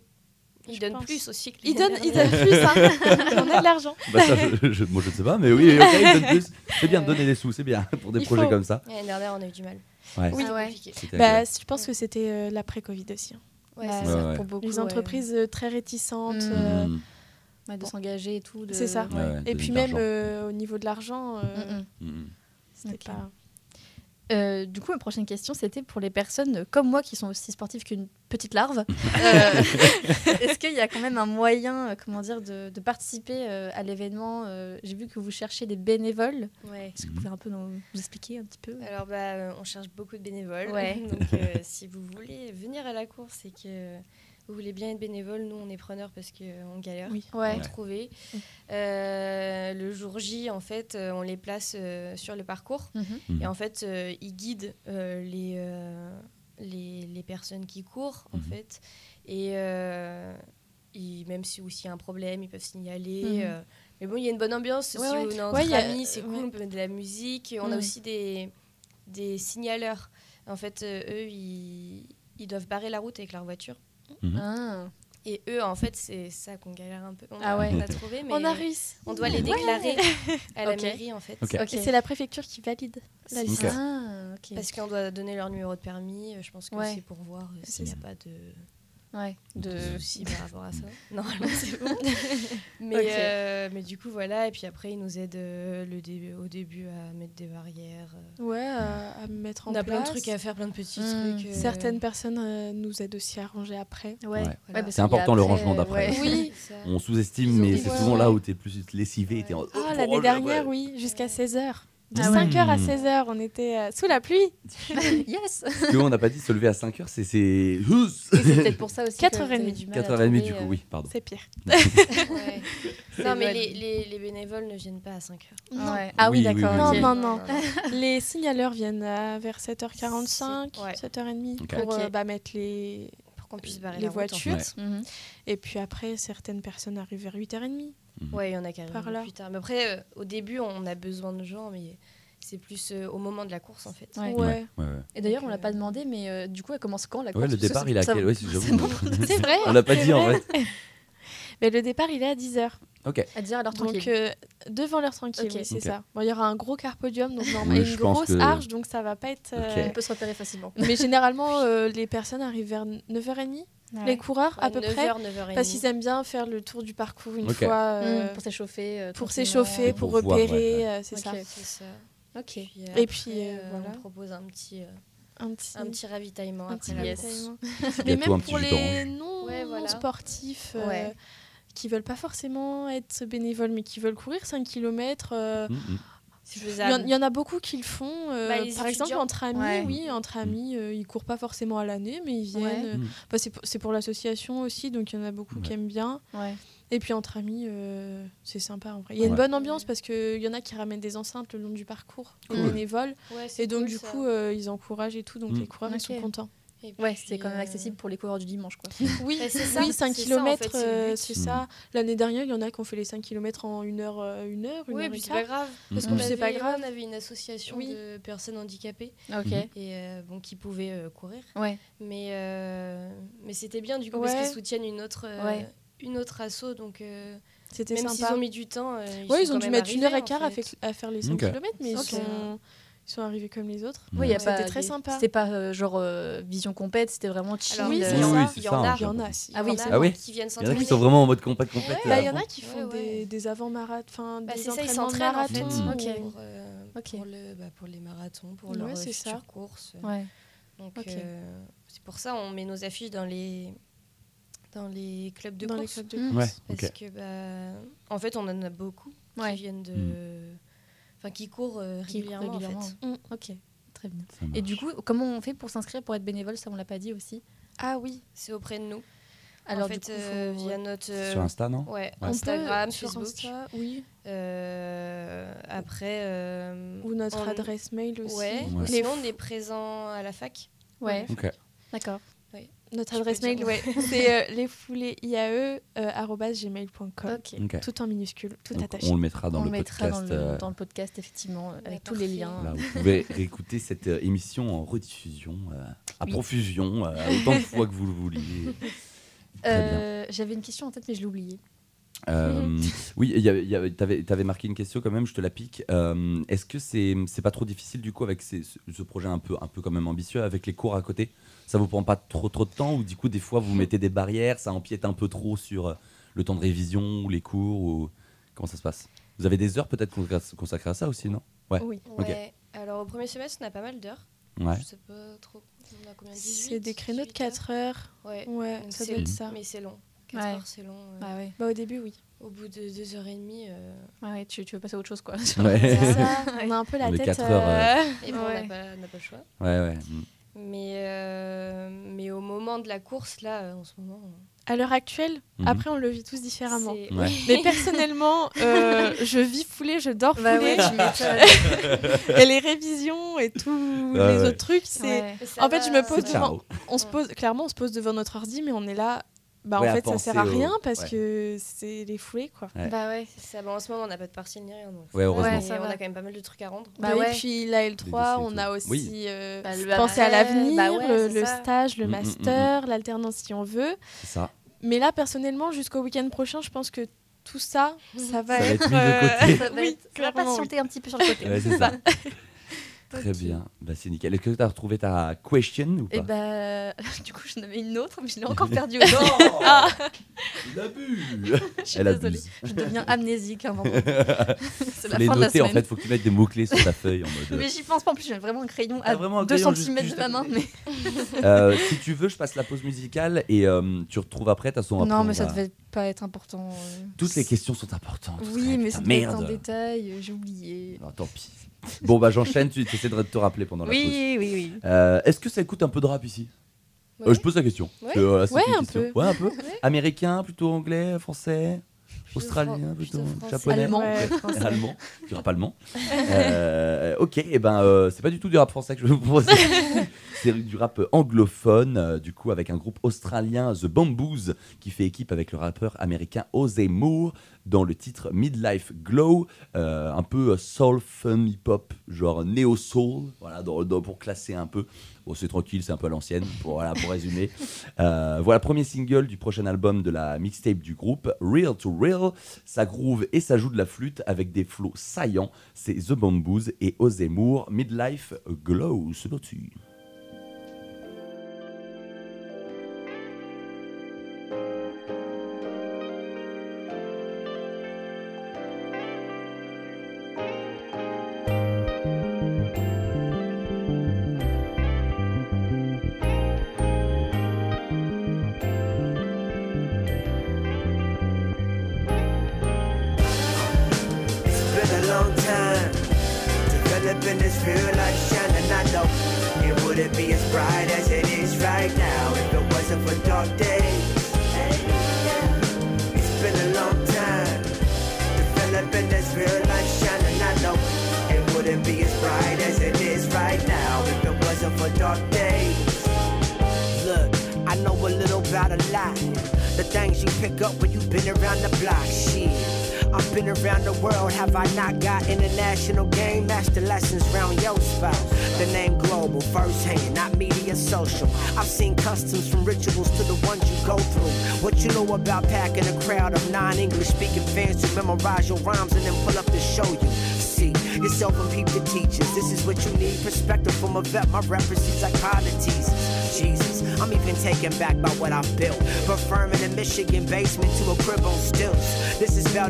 G: Donnent
B: pense.
G: plus aussi que
B: Ils
G: l'année
B: donnent, ils
G: dernière.
B: donnent plus, hein. on a de l'argent.
C: Bah, ça, je, je- moi, je ne sais pas, mais oui, ok, ils donnent plus. C'est bien de donner des sous, c'est bien pour des
B: Il
C: projets
B: faut.
C: comme ça.
G: L'année dernière, on a eu du mal.
C: Ouais,
F: Oui.
G: C'était
F: Ah ouais.
B: Bah,
C: agréable.
B: je pense que c'était euh, l'après-Covid aussi. hein.
G: Ouais,
F: Bah,
G: c'est
C: Ouais,
G: ça.
C: ouais.
F: Pour beaucoup.
B: Les
F: ouais.
B: entreprises euh, très réticentes.
F: Mm.
B: euh,
C: Mmh.
F: Ouais, de s'engager et tout. de-
B: C'est ça.
C: Ouais, ouais,
B: Et puis même euh, au niveau de l'argent, euh,
F: Mm, mm.
C: Mmh.
B: c'était pas.
F: Euh, du coup, ma prochaine question, c'était pour les personnes comme moi qui sont aussi sportives qu'une petite larve. Euh, Est-ce qu'il y a quand même un moyen, euh, comment dire, de, de participer euh, à l'événement Euh, J'ai vu que vous cherchez des bénévoles.
G: Ouais.
F: Est-ce que vous pouvez un peu nous, nous expliquer un petit peu?
G: Alors, bah, on cherche beaucoup de bénévoles.
F: Ouais.
G: Donc, euh, si vous voulez venir à la course et que vous voulez bien être bénévole, nous, on est preneurs parce qu'on galère
B: Oui.
G: à
F: Ouais.
G: en trouver. Euh, le jour J, en fait, euh, on les place euh, sur le parcours.
F: Mhm.
C: Mmh.
G: Et en fait, euh, ils guident euh, les, euh, les, les personnes qui courent, en
C: Mhm.
G: fait. Et euh, ils- même si aussi y a un problème, ils peuvent signaler.
F: Mhm.
G: euh, mais bon, il y a une bonne ambiance.
F: Ouais,
G: si
F: ouais.
G: on est entre amis, c'est cool,
B: ouais.
G: on peut mettre de la musique. On
F: Mhm.
G: a aussi des, des signaleurs. En fait, euh, eux, ils, ils doivent barrer la route avec leur voiture.
C: Mmh.
F: Ah.
G: Et eux, en fait, c'est ça qu'on galère un peu. On
F: Ah
G: a,
F: ouais.
G: on a trouvé, mais
B: On a réussi.
G: on doit les déclarer à la mairie, en fait.
C: Ok.
F: Ok.
B: Et c'est la préfecture qui valide la licence.
F: Ah, ok.
G: Parce qu'on doit donner leur numéro de permis. euh, Je pense que
F: Ouais.
G: c'est pour voir euh, s'il n'y a pas de
F: Ouais.
G: de soucis par rapport à ça. Normalement, c'est bon. mais, euh, mais du coup, voilà. Et puis après, ils nous aident euh, le début, au début à mettre des barrières. euh.
B: Ouais, à, à mettre en
G: On a
B: place.
G: plein de trucs à faire, plein de petits
F: Mm.
G: trucs. euh,
B: Certaines personnes euh, nous aident aussi à ranger après.
F: Ouais.
C: Ouais.
F: Ouais, parce
C: C'est important, le rangement d'après.
F: ouais.
B: Oui.
C: On sous-estime, mais c'est
B: ouais,
C: souvent
B: ouais.
C: là où t'es plus lessivé. t'es en-
B: Ah,
C: Oh,
B: l'année
C: oh,
B: dernière,
C: ouais.
B: oui, jusqu'à 16h. De
F: Ah ouais.
B: 5h à
C: Mm.
B: 16h, on était euh, sous la pluie.
F: yes.
C: Parce qu'on n'a pas dit se lever à 5h, c'est. c'est...
F: Oui, c'est peut-être pour ça aussi. que
B: 4h30.
F: vous avez du mal à
C: 4h30
F: trouver,
C: du coup,
F: euh,
C: oui, pardon.
B: C'est pire.
G: Ouais. non, mais les, les, les bénévoles ne viennent pas à 5 heures.
B: Non.
F: Ouais. Ah oui, d'accord.
C: oui,
B: Non, non, non. Les signaleurs viennent à vers 7h45,
G: C'est- ouais.
B: 7h30
C: Ok.
B: pour
F: Ok.
B: euh, bah, mettre les.
G: Pour qu'on puisse barrer
B: Les
G: la route, en
B: voitures. Et puis après, certaines personnes arrivent vers 8h30.
G: Ouais, il y en a qui
B: Par
G: arrivent
B: là.
G: plus tard. Mais après, euh, au début, on a besoin de gens, mais c'est plus euh, au moment de la course, en fait.
F: Ouais.
B: Ouais.
C: Ouais, ouais.
F: Et d'ailleurs, on
G: Donc,
F: l'a pas
G: euh,
F: demandé, mais euh, du coup, elle commence quand la course?
C: Ouais, le départ,
F: ça,
C: il a
F: ça-
C: quel. Ouais, j'avoue.
B: C'est vrai.
C: On l'a pas dit en
B: vrai.
C: fait.
B: Mais le départ, il est à 10h.
C: Ok.
F: À dire à l'heure
B: Donc
F: tranquille.
B: euh, devant l'heure tranquille,
F: Ok.
B: oui, c'est ça. Bon, il y aura un gros carpodium, donc
C: Oui,
B: normal, et une grosse
C: que-
B: arche, donc ça va pas être. euh,
C: Ok.
F: On peut se repérer facilement.
B: Mais généralement, euh, les personnes arrivent vers 9h30, les coureurs à peu près,
G: 9h, 9h30.
B: parce qu'ils aiment bien faire le tour du parcours une
C: Ok.
B: fois euh,
F: Mmh, pour s'échauffer. euh,
B: pour s'échauffer,
C: pour
B: pour,
C: voir,
B: repérer,
C: ouais,
B: euh, c'est
F: Ok.
B: ça.
G: C'est ça.
F: Ok.
G: Puis
B: Et
G: après,
B: puis, euh, voilà.
G: on propose un petit, euh,
B: Un petit,
G: un petit ravitaillement
B: un
G: après
B: petit
G: la
B: ravitaillement. Mais même pour les non
G: Ouais, voilà.
B: sportifs euh,
F: Ouais.
B: qui veulent pas forcément être bénévoles, mais qui veulent courir 5 km.
C: Mm, mm.
B: Il y, en- y a beaucoup qui le font. euh,
G: Bah, les
B: par exemple, entre amis,
F: Ouais.
B: oui, entre amis, euh, ils courent pas forcément à l'année, mais ils viennent.
F: Ouais.
B: euh,
C: Mm.
B: bah, c'est pour, l'association aussi, donc il y en a beaucoup qui aiment bien.
F: Ouais.
B: Et puis entre amis, euh, c'est sympa en vrai. Il y a une
C: Ouais.
B: bonne ambiance parce qu'il y en a qui ramènent des enceintes le long du parcours,
C: Cool.
B: bénévoles. Et donc,
G: cool,
B: du coup, euh, ils encouragent et tout, donc
C: Mm.
B: les coureurs ils sont contents.
G: Et
F: Ouais, c'est quand même
G: euh,
F: accessible pour les coureurs du dimanche, quoi.
B: Oui,
G: c'est ça,
B: oui 5
G: c'est ça, en
B: km,
G: fait, c'est
B: ça. L'année dernière, il y en a qui ont fait les 5 km en 1 heure, euh, une heure, une
G: Oui,
B: heure
G: puis c'est pas grave.
C: Parce
G: Parce
C: que
G: qu'on
B: c'est pas grave.
G: On avait une association
B: Oui.
G: de personnes handicapées
F: Ok.
C: Mhm.
G: et euh, bon, qui pouvaient euh, courir.
F: Ouais.
G: Mais, euh, mais c'était bien du coup parce
B: Ouais.
G: qu'ils soutiennent une autre, euh,
F: Ouais.
G: une autre asso. Donc euh,
B: C'était
G: même s'ils
B: sympa.
G: ont mis du temps, euh, ils,
B: Ouais, ils ont
G: quand
B: dû
G: même
B: mettre une heure et quart à, faire les 5
C: Ok.
B: km, mais ils sont, ils sont arrivés comme les autres.
F: Oui, il y a
B: C'était
F: pas
B: très
F: des-
B: sympa.
F: C'était pas euh, genre euh, vision compète, c'était vraiment chill.
G: Alors,
B: Oui,
F: euh,
B: c'est
G: il y en
B: ça.
G: a,
C: Oui, c'est
G: il y en a.
B: Il y en a, si.
G: Il y
F: Ah
G: en
F: oui,
C: Ah oui
G: qui viennent
C: Il y en a qui sont vraiment en mode compète complète.
B: Bah,
C: là,
B: il y en a qui font
G: ouais.
B: des, des avant-marathons, enfin
G: Bah,
B: des
G: c'est ça, ils
B: entraînements de
G: s'entraînent en fait
B: marathon.
F: Ok.
G: pour, euh,
F: Ok.
G: pour, le, bah, pour les marathons, pour
B: Ouais,
G: leurs futures courses.
F: Ouais.
G: Donc c'est pour ça on met nos affiches dans les dans les clubs de
B: dans les
G: course.
B: clubs de
F: Mm.
B: course.
C: Ouais,
G: Parce que bah, en fait on en a beaucoup qui viennent de
C: Mm.
G: Enfin qui courent euh,
F: Qui
G: régulièrement, en fait.
F: régulièrement. Ok, très bien. Et du coup, comment on fait pour s'inscrire pour être bénévole Ça, on l'a pas dit aussi?
B: Ah oui,
G: C'est auprès de nous.
F: Alors,
G: en fait
F: du coup,
G: euh,
F: faut-
G: via notre euh,
C: Sur Insta, non?
G: ouais, Instagram,
B: peut
G: Facebook.
B: Insta, oui,
G: Euh, après euh,
B: ou notre
G: on-
B: adresse mail aussi.
G: Ouais.
C: Ouais.
G: Sinon on est présent à la fac.
F: Ouais,
C: Ok.
F: d'accord.
B: Notre adresse mail, ouais, c'est euh, lesfoulésiae@gmail.com.
F: Ok.
C: Ok.
B: Tout en minuscule, tout
C: Donc,
B: attaché.
C: on le mettra dans
F: on
C: le
F: mettra
C: podcast.
F: dans, le,
C: euh,
F: dans le podcast, effectivement, euh, avec tous les liens.
C: Là, vous pouvez réécouter cette euh, émission en rediffusion, euh, à
F: Oui.
C: profusion, euh, autant de fois que vous le vouliez. Très bien.
F: Euh, J'avais une question en tête, mais je l'ai oubliée.
C: Euh, oui, y avait- t'avais avais marqué une question quand même, je te la pique. Euh, Est-ce que c'est c'est pas trop difficile du coup avec ces- ce, projet un peu, un peu quand même ambitieux avec les cours à côté? Ça vous prend pas trop trop de temps ou du coup des fois vous mettez des barrières, ça empiète un peu trop sur euh, le temps de révision ou les cours ou comment ça se passe? Vous avez des heures peut-être consacrées- à ça aussi, non? Ouais.
B: Oui.
G: Ouais. Alors au premier semestre on a pas mal d'heures.
C: Ouais.
G: Je sais pas trop. On a combien 18,
B: c'est des créneaux de
G: 18 heures?
B: 4 heures.
G: Ouais.
B: Ouais, ça
G: c'est-
B: doit être ça.
G: Mais c'est long. 4
F: Ouais.
G: heures c'est long. euh.
F: Ah ouais.
B: Bah, au début, oui.
G: Au bout de 2h30. Euh...
F: Ouais, ouais, tu, tu veux passer à autre chose, quoi.
B: Ça, on a un peu la
C: Les
B: tête.
C: quatre heures,
B: euh,
G: Et bon, on
F: Ouais.
G: n'a pas, on n'a pas le choix.
C: Ouais, ouais.
G: Mais, euh, mais au moment de la course, là, en ce moment.
B: À l'heure actuelle,
C: Mhm.
B: après, on le vit tous différemment.
C: Ouais.
B: Mais personnellement, euh, je vis foulée, je dors
F: Bah
B: foulée.
F: ouais,
B: et les révisions et tous les
C: ouais.
B: autres trucs, c'est. En fait,
G: va,
B: je me pose devant- On se pose, clairement, on se pose devant notre ordi, mais on est là. Bah,
C: Ouais,
B: en fait, ça sert à
C: au-
B: rien parce
C: ouais.
B: que c'est les foulées, quoi.
C: Ouais.
F: Bah ouais.
G: Ça. Bon, en ce moment, on n'a pas de partiel ni rien. Donc
C: Ouais, heureusement.
F: Ouais,
G: Mais
F: ça
G: on a quand même pas mal de trucs à rendre.
F: Bah
B: Oui,
F: ouais.
B: Puis la L3,
C: Les dossiers et
B: on a aussi
C: Oui.
B: euh,
F: Bah,
B: pensé à l'avenir,
F: bah ouais,
B: le, stage, le
C: Mm, mm, mm,
B: master, l'alternance si on veut.
C: Ça.
B: Mais là, personnellement, jusqu'au week-end prochain, je pense que tout ça, ça va,
C: Ça va être mis de
B: euh,
C: côté.
F: Ça va,
B: oui,
F: être- ça va
B: clairement, oui.
F: patienter un petit peu sur le côté.
C: Ouais, c'est ça. Très bien. Bah, c'est nickel. Est-ce que tu as retrouvé ta question ou pas?
F: Et bah, du coup, j'en avais une autre, mais je l'ai encore perdue aussi.
C: Ah Il a bu
F: Je suis
C: Elle
F: désolée.
C: abuse.
F: Je deviens amnésique. Hein, vraiment. C'est la
C: les
F: fin de la
C: noter en fait, faut que tu mettes des mots-clés sur ta feuille en mode.
F: Mais j'y pense pas en plus, j'ai vraiment un crayon à
C: vraiment un
F: 2
C: crayon
F: cm de ma main. Mais...
C: Euh, si tu veux, je passe la pause musicale et euh, tu retrouves après ta son.
F: Non, mais ça devait pas être important. euh.
C: Toutes les questions sont importantes.
F: Oui, mais ça être
C: merde.
F: en détail, j'ai oublié.
C: Ah, tant pis. Bon bah j'enchaîne, tu essaies de te rappeler pendant la pause.
F: Oui, oui, oui.
C: Euh, Est-ce que ça écoute un peu de rap ici?
G: Ouais.
C: Euh, Je pose la question.
G: Ouais.
B: Ouais,
C: une
B: un
C: question.
B: peu.
C: Ouais, un peu. Américain, plutôt anglais, français, australien, plutôt japonais,
F: Allemand.
C: Allemand. Du rap allemand. Euh, ok, et ben euh, c'est pas du tout du rap français que je vais vous proposer. c'est du rap anglophone, euh, du coup avec un groupe australien The Bamboos qui fait équipe avec le rappeur américain Ozzy Moore dans le titre Midlife Glow, euh, un peu soul fun hip hop, genre néo soul, voilà dans- dans- pour classer un peu. Bon, c'est tranquille, c'est un peu à l'ancienne, pour, voilà, pour résumer. Euh, voilà, premier single du prochain album de la mixtape du groupe, Real to Real. Ça groove et ça joue de la flûte avec des flots saillants. C'est The Bamboos et Ozzy Moore, Midlife Glow. C'est parti.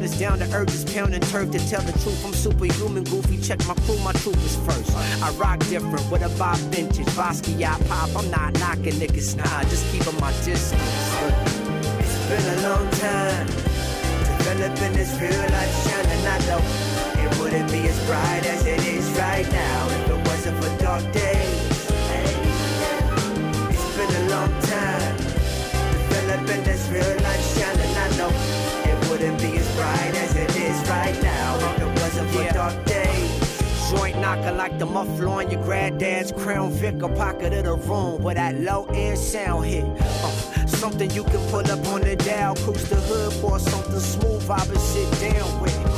E: Is down to earth as pounding turf to tell the truth. I'm superhuman, goofy. Check my crew, my troopers first. I rock different with a Bob vintage. Basquiat pop. I'm not knocking niggas, nah. Just keeping my distance. It's been a long time developing this real life shine, and I know it wouldn't be as bright as it is right now if it wasn't for dark days. It's been a long time developing this real life shine, and I know it wouldn't be as bright as it is right now if it wasn't for dark days. Joint knocker like the muffler on your granddad's crown Vic, a pocket of the room where that low end sound hit. Uh, something you can pull up on the dial, cruise the hood for something smooth, I would sit down with.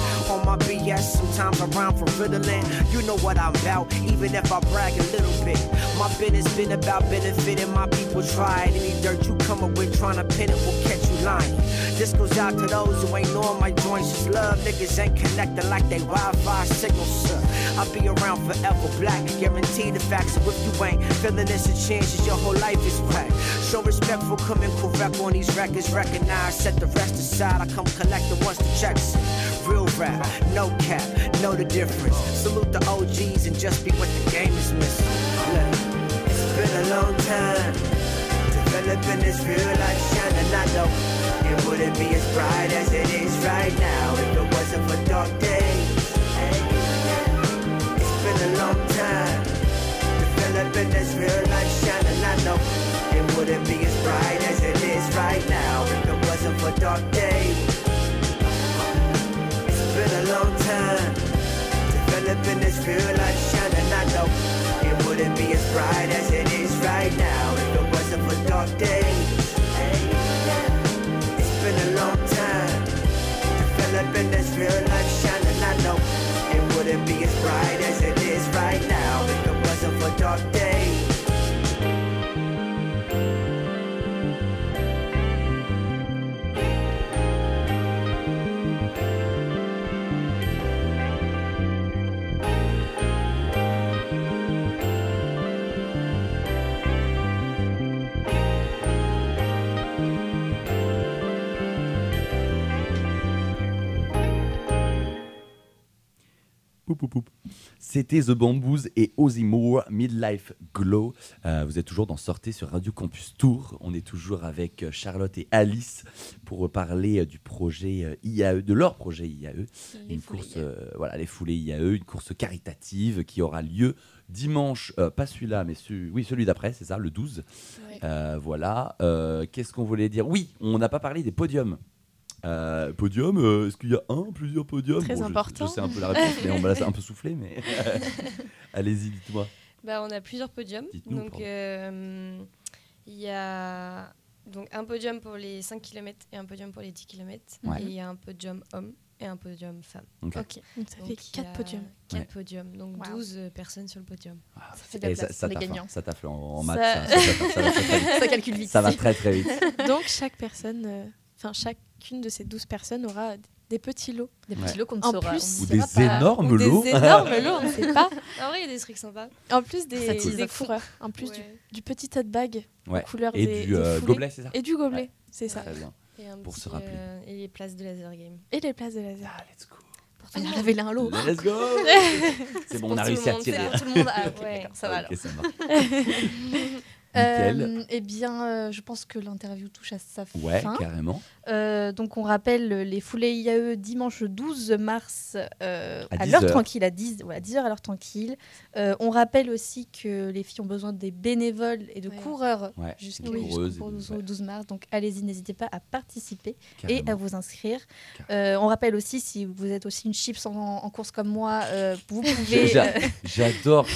E: My BS, sometimes I rhyme for riddling. You know what I'm about, even if I brag a little bit. My business been about benefiting my people. Try. Any dirt you come up with trying to pin it will catch you lying. This goes out to those who ain't knowing my joints. Just love niggas ain't connected like they Wi-Fi signals, sir. I'll be around forever, black. Guarantee the facts. So if you ain't feeling this, a chance your whole life is wrecked. Show respect for coming correct on these records. Recognize, set the rest aside. I come collect the ones the checks. Real rap, no cap, know the difference. Salute the OGs and just be what the game is missing. Look, it's been a long time developing this real life shine, and I know it wouldn't be as bright as it is right now if it wasn't for dark days. It's been a long time developing this real life shine, and I know it wouldn't be as bright as it is right now if it wasn't for dark days. It's been a long time developing this real life shine, and I know it wouldn't be as bright as it is right now if it wasn't for dark days.
C: C'était The Bamboos et Ozzy Moore, Midlife Glow. Euh, vous êtes toujours dans Sortez sur Radio Campus Tour. On est toujours avec euh, Charlotte et Alice pour parler euh, du projet IAE, de leur projet IAE. une course, euh, voilà, les foulées IAE, une course caritative qui aura lieu dimanche, euh, pas celui-là, mais celui, oui, celui d'après, c'est ça, le 12.
B: Ouais.
C: Euh, voilà. Qu'est-ce qu'on voulait dire? Oui, on n'a pas parlé des podiums. Euh, podium, euh, est-ce qu'il y a un, plusieurs podiums
B: Très
C: je-
B: important.
C: Je, sais un peu la réponse, mais on m'a laissé un peu soufflé, mais allez-y, dites-moi.
G: Bah, on a plusieurs podiums.
C: Dites-nous,
G: Donc, euh, il y a donc un podium pour les 5 km et un podium pour les 10 km.
C: Ouais.
G: Et il y a un podium homme et un podium femme.
C: Ok.
B: Donc ça
G: Donc,
B: fait
G: il y
B: 4
G: a
B: podiums.
G: quatre
C: Ouais.
G: podiums, donc
F: Wow.
G: 12 personnes sur le podium.
F: Ça fait de la
C: ça,
F: les
C: hein.
F: gagnants.
C: ça taffe en, en maths, ça, va
F: calcule vite.
C: Ça va très très vite.
B: Donc chaque personne, euh, enfin chacune de ces 12 personnes aura des petits lots.
F: Des petits
C: Ouais.
F: lots qu'on ne
B: En
F: saura.
B: plus-
C: Ou des
F: pas.
C: énormes
B: Ou
C: lots.
B: des énormes lots, on ne sait pas.
G: En vrai, il y a des trucs sympas.
B: En plus des, coureurs, en plus du,
G: Ouais.
B: du petit tote bag
C: Ouais.
B: aux couleurs
C: Et
B: des,
C: du
B: des
C: euh, gobelet, c'est ça
B: Et du gobelet,
C: Ouais.
B: c'est ça.
C: Très bien.
G: Et un
C: Pour
G: petit,
C: se rappeler.
G: euh, et les places de laser game.
B: Et les places de laser.
C: Ah, let's go.
F: Pour tout le monde, on avait là un lot.
C: Let's go C'est bon, on a réussi à tirer.
F: tout le monde. Ah,
G: Ouais.
F: ça va alors. Euh, eh bien, euh, je pense que l'interview touche à sa
C: Ouais,
F: fin.
C: carrément.
F: Euh, donc, on rappelle les foulées IAE dimanche 12 mars euh,
C: À
F: à,
C: 10
F: l'heure tranquille, à 10, voilà, 10 heures à l'heure tranquille. Euh, on rappelle aussi que les filles ont besoin des bénévoles et de
B: Ouais.
F: coureurs
C: Ouais,
F: jusqu'au
C: ouais.
F: 12 mars. Donc, allez-y, n'hésitez pas à participer et à vous inscrire. Euh, on rappelle aussi, si vous êtes aussi une chips en, en course comme moi, euh, vous pouvez.
C: J'a-
F: euh,
C: J'adore,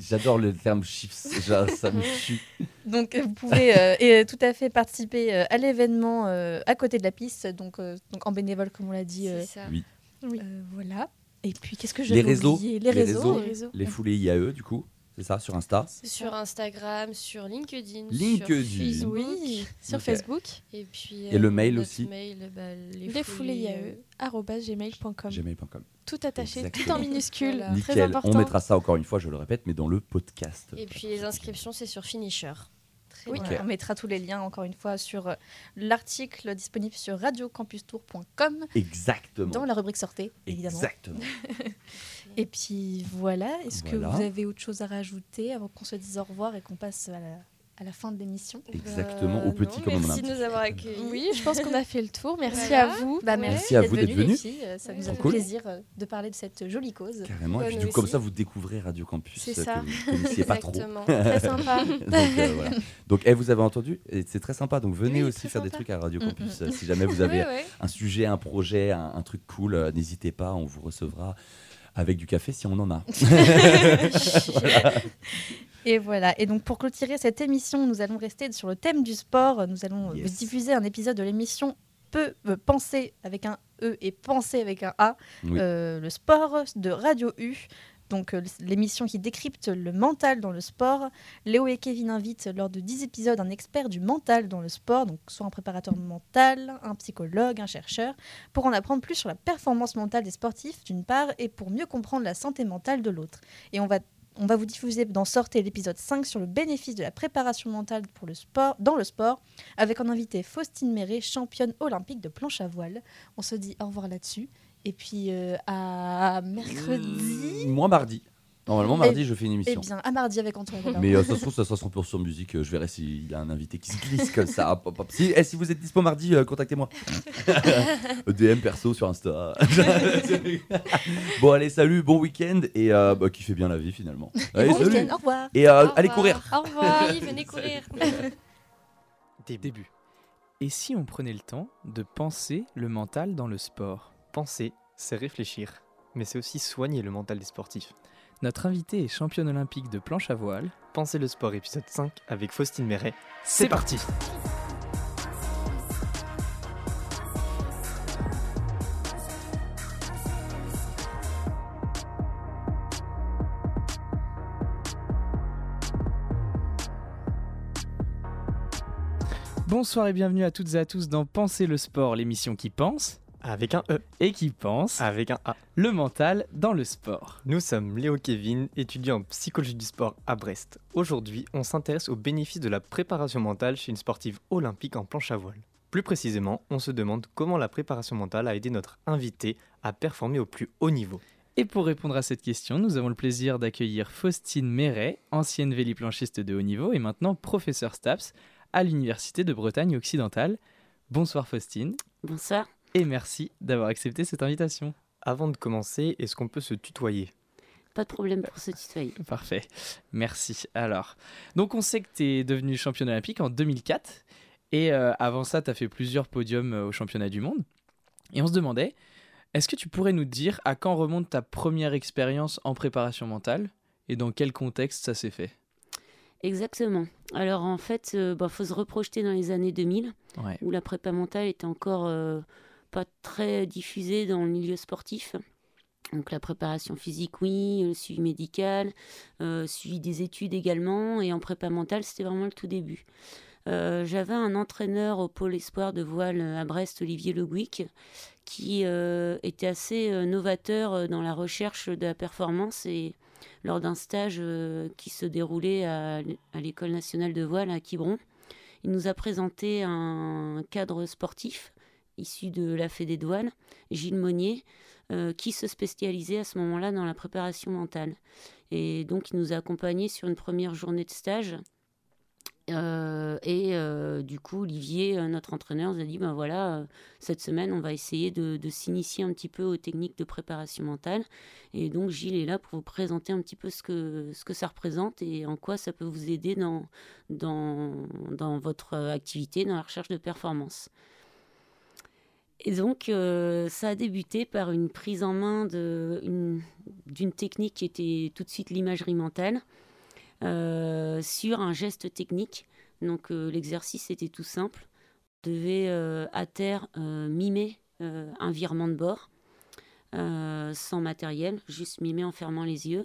C: j'adore le terme chips. Genre, ça me tue.
F: Donc, vous pouvez euh, et, euh, tout à fait participer euh, à l'événement euh, à côté de la piste, donc, euh, donc en bénévole, comme on l'a dit. euh,
G: C'est ça.
C: Oui.
F: euh, voilà. Et puis, qu'est-ce que
C: Les
F: j'ai
C: réseaux,
F: oublié
C: les
F: Les réseaux.
C: réseaux.
B: Les réseaux.
C: Les foulées IAE, du coup, c'est ça, sur Insta.
G: Sur Instagram, sur LinkedIn,
C: LinkedIn.
G: sur Facebook.
B: Oui, sur
C: Ok.
B: Facebook.
G: Et puis
C: Et le mail
G: notre
C: aussi
G: mail, bah, euh,
B: gmail.com.
C: Gmail.com.
B: Tout attaché, tout en minuscule.
G: Voilà.
B: Très
C: Nickel.
B: important.
C: On mettra ça encore une fois, je le répète, mais dans le podcast.
G: Et puis les inscriptions, c'est sur Finisher. Très
F: Oui,
G: bien.
F: on mettra tous les liens encore une fois sur euh, l'article disponible sur radiocampustour.com
C: Exactement.
F: dans la rubrique sortée, évidemment.
C: Exactement.
F: Et puis voilà, est-ce
C: Voilà.
F: que vous avez autre chose à rajouter avant qu'on se dise au revoir et qu'on passe à la, à la fin de l'émission?
C: Exactement,
G: Bah,
C: au petit
G: non,
C: comme
G: Merci de nous avoir accueillis.
B: Oui, je pense qu'on a fait le tour. Merci
G: Voilà.
B: à vous.
F: bah,
G: Ouais.
C: Merci à vous d'être venus.
F: euh, Ça nous a fait
C: Cool.
F: plaisir euh, de parler de cette jolie cause.
C: Carrément. Et puis, du, comme
G: aussi.
C: ça, vous découvrez Radio Campus.
B: C'est
C: euh,
B: ça.
C: Que vous connaissiez pas trop.
G: Exactement.
B: Très sympa.
C: Donc, euh, voilà. Donc, eh, vous avez entendu C'est très sympa. Donc, venez
B: Oui,
C: aussi faire des trucs à Radio Campus.
F: mm,
C: Euh, Si jamais vous avez un sujet, un projet, un, un truc cool, euh, n'hésitez pas. On vous recevra avec du café si on en a.
F: Et voilà. Et donc pour clôturer cette émission, nous allons rester sur le thème du sport. Nous allons euh,
C: Yes.
F: vous diffuser un épisode de l'émission Peu euh, penser avec un E et penser avec un A,
C: Oui.
F: euh, le sport de Radio U. Donc euh, l'émission qui décrypte le mental dans le sport. Léo et Kevin invitent lors de 10 épisodes un expert du mental dans le sport, donc soit un préparateur mental, un psychologue, un chercheur, pour en apprendre plus sur la performance mentale des sportifs d'une part et pour mieux comprendre la santé mentale de l'autre. Et on va on va vous diffuser dans Sortez l'épisode 5 sur le bénéfice de la préparation mentale pour le sport, dans le sport, avec en invité Faustine Méré, championne olympique de planche à voile. On se dit au revoir là-dessus. Et puis euh, à mercredi.
C: Moi, mardi. Normalement,
F: Eh-
C: mardi, je fais une
F: Eh
C: émission.
F: bien, à mardi avec Antoine. alors.
C: Mais euh, ça se trouve, ça sera 100% musique. euh, Je verrai s'il y a un invité qui se glisse comme ça. hop, hop, hop. Si, eh, si vous êtes dispo mardi, euh, contactez-moi. DM perso sur Insta. bon, allez, salut, bon week-end et euh, bah, kiffez bien la vie finalement. Allez,
F: bon
C: salut.
F: week-end, au revoir.
C: Et euh,
G: Au
C: allez
G: revoir.
C: courir.
B: Au revoir.
G: Oui, venez courir.
D: Début. Et si on prenait le temps de penser le mental dans le sport?
H: Penser, c'est réfléchir, mais c'est aussi soigner le mental des sportifs.
D: Notre invité est championne olympique de planche à voile.
H: Pensez le sport épisode 5 avec Faustine Méret.
D: C'est parti Bonsoir et bienvenue à toutes et à tous dans Penser le sport, l'émission qui pense
H: Avec un E,
D: et qui pense
H: avec un A.
D: le mental dans le sport.
H: Nous sommes Léo Kevin, étudiant en psychologie du sport à Brest. Aujourd'hui, on s'intéresse aux bénéfices de la préparation mentale chez une sportive olympique en planche à voile. Plus précisément, on se demande comment la préparation mentale a aidé notre invité à performer au plus haut niveau.
D: Et pour répondre à cette question, nous avons le plaisir d'accueillir Faustine Méret, ancienne véliplanchiste de haut niveau et maintenant professeur STAPS à l'Université de Bretagne occidentale. Bonsoir Faustine
I: Bonsoir.
D: Et merci d'avoir accepté cette invitation.
H: Avant de commencer, est-ce qu'on peut se tutoyer?
I: Pas de problème pour se tutoyer.
D: Parfait, merci. Alors, donc on sait que tu es devenue championne olympique en 2004 et euh, avant ça, tu as fait plusieurs podiums euh, au championnat du monde. Et on se demandait, est-ce que tu pourrais nous dire à quand remonte ta première expérience en préparation mentale et dans quel contexte ça s'est fait?
I: Exactement. Alors en fait, il faut se reprojeter dans les années 2000,
D: Ouais.
I: où la prépa mentale était encore euh, pas très diffusée dans le milieu sportif. Donc la préparation physique, oui, le suivi médical, euh, suivi des études également, et en prépa mentale, c'était vraiment le tout début. Euh, J'avais un entraîneur au pôle espoir de voile à Brest, Olivier Le Gouic, qui euh, était assez euh, novateur dans la recherche de la performance et lors d'un stage qui se déroulait à, à l'École nationale de voile à Quiberon. Il nous a présenté un cadre sportif issu de la Fédé de voile, Gilles Monnier, euh, qui se spécialisait à ce moment-là dans la préparation mentale. Et donc, il nous a accompagnés sur une première journée de stage. Euh, et euh, du coup, Olivier, notre entraîneur, nous a dit ben voilà, cette semaine, on va essayer de, s'initier un petit peu aux techniques de préparation mentale. Et donc, Gilles est là pour vous présenter un petit peu ce que, ce que ça représente et en quoi ça peut vous aider dans, dans, votre activité, dans la recherche de performance. Et donc, euh, ça a débuté par une prise en main d'une technique qui était tout de suite l'imagerie mentale euh, sur un geste technique. Donc, euh, l'exercice était tout simple. On devait à terre mimer un virement de bord sans matériel, juste mimer en fermant les yeux.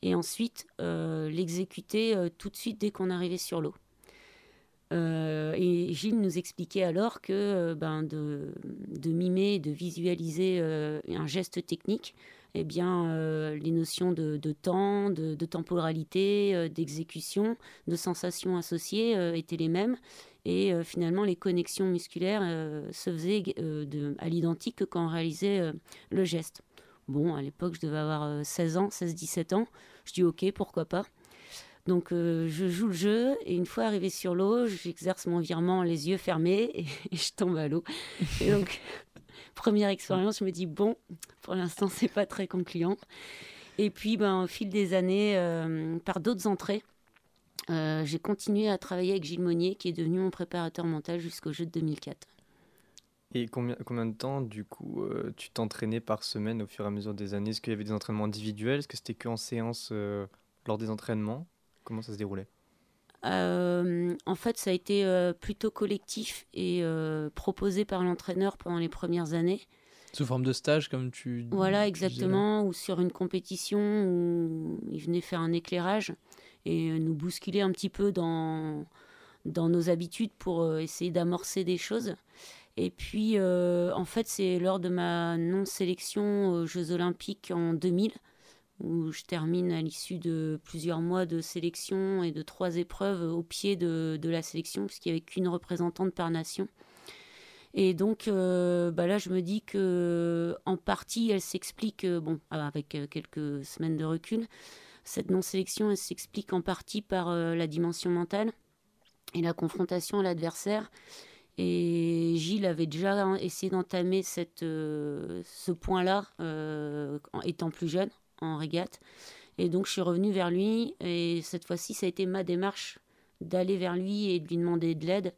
I: Et ensuite, l'exécuter tout de suite dès qu'on arrivait sur l'eau. Euh, et Gilles nous expliquait alors que euh, ben, de, mimer, de visualiser euh, un geste technique, eh bien, les notions de, temps, de, temporalité, d'exécution, de sensations associées étaient les mêmes. Et finalement, les connexions musculaires se faisaient à l'identique que quand on réalisait le geste. Bon, à l'époque, je devais avoir euh, 16 ans, 16-17 ans. Je dis OK, pourquoi pas. Donc, euh, je joue le jeu et une fois arrivé sur l'eau, j'exerce mon virement les yeux fermés et, et je tombe à l'eau. Et donc, première expérience, je me dis bon, pour l'instant, c'est pas très concluant. Et puis, ben, au fil des années, euh, par d'autres entrées, euh, j'ai continué à travailler avec Gilles Monnier, qui est devenu mon préparateur mental jusqu'au jeu de 2004.
H: Et combien, combien de temps, du coup, euh, tu t'entraînais par semaine au fur et à mesure des années? Est-ce qu'il y avait des entraînements individuels? Est-ce que c'était que en séance euh, lors des entraînements? Comment ça se déroulait?
I: Euh, en fait, ça a été euh, plutôt collectif et euh, proposé par l'entraîneur pendant les premières années.
D: Sous forme de stage, comme tu.
I: Voilà,
D: tu disais là?
I: exactement. Ou sur une compétition où il venait faire un éclairage et nous bousculer un petit peu dans, dans nos habitudes pour euh, essayer d'amorcer des choses. Et puis, euh, en fait, c'est lors de ma non-sélection aux Jeux Olympiques en 2000, où je termine à l'issue de plusieurs mois de sélection et de trois épreuves au pied de, la sélection, puisqu'il n'y avait qu'une représentante par nation. Et donc euh, bah là, je me dis que en partie, elle s'explique, euh, bon, avec euh, quelques semaines de recul, cette non-sélection, elle s'explique en partie par la dimension mentale et la confrontation à l'adversaire. Et Gilles avait déjà essayé d'entamer ce point-là étant plus jeune, en régate. Et donc, je suis revenue vers lui. Et cette fois-ci, ça a été ma démarche d'aller vers lui et de lui demander de l'aide.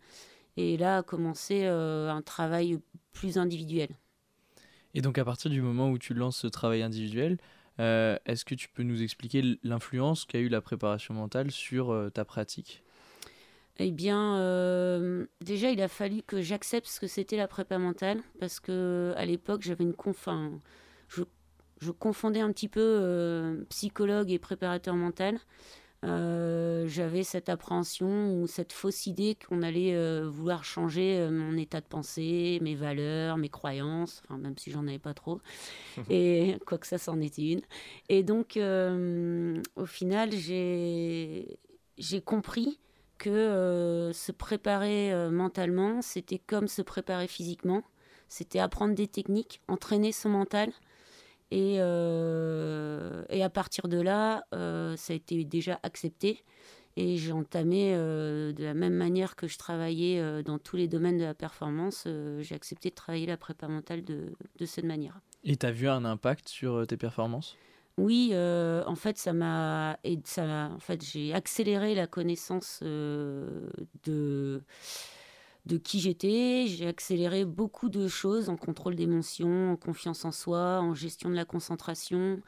I: Et là a commencé euh, un travail plus individuel.
D: Et donc, à partir du moment où tu lances ce travail individuel, euh, est-ce que tu peux nous expliquer l'influence qu'a eu la préparation mentale sur euh, ta pratique?
I: Eh bien, déjà, il a fallu que j'accepte ce que c'était la prépa mentale, parce que à l'époque, j'avais une conf... enfin, je, confondais un petit peu euh, psychologue et préparateur mental. Euh, j'avais cette appréhension ou cette fausse idée qu'on allait euh, vouloir changer euh, mon état de pensée, mes valeurs, mes croyances, enfin, même si j'en avais pas trop, et quoi que ça, c'en était une. Et donc, au final, j'ai j'ai compris que se préparer mentalement, c'était comme se préparer physiquement. C'était apprendre des techniques, entraîner son mental Et, euh, et à partir de là, euh, ça a été déjà accepté. Et j'ai entamé euh, de la même manière que je travaillais dans tous les domaines de la performance, j'ai accepté de travailler la prépa mentale de, de cette manière.
D: Et tu as vu un impact sur tes performances?
I: Oui, euh, en fait, ça m'a, et ça, m'a- en fait, j'ai accéléré la connaissance euh, de de qui j'étais. J'ai accéléré beaucoup de choses en contrôle d'émotions, en confiance en soi, en gestion de la concentration,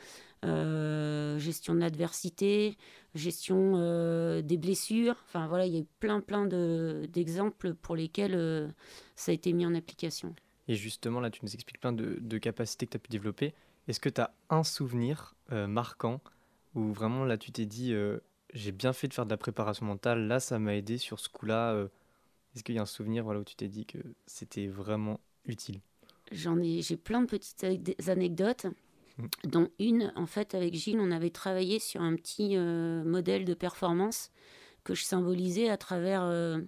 I: euh, gestion de l'adversité, gestion euh, des blessures. Enfin voilà, il y a eu plein plein de, d'exemples pour lesquels euh, ça a été mis en application.
H: Et justement, là, tu nous expliques plein de, de capacités que tu as pu développer. Est-ce que tu as un souvenir marquant où vraiment, là, tu t'es dit, j'ai bien fait de faire de la préparation mentale, là, ça m'a aidé sur ce coup-là Est-ce qu'il y a un souvenir voilà, où tu t'es dit que c'était vraiment utile?
I: J'en ai, j'ai plein de petites ane- anecdotes, dont une, en fait, avec Gilles, on avait travaillé sur un petit euh, modèle de performance que je symbolisais à travers euh,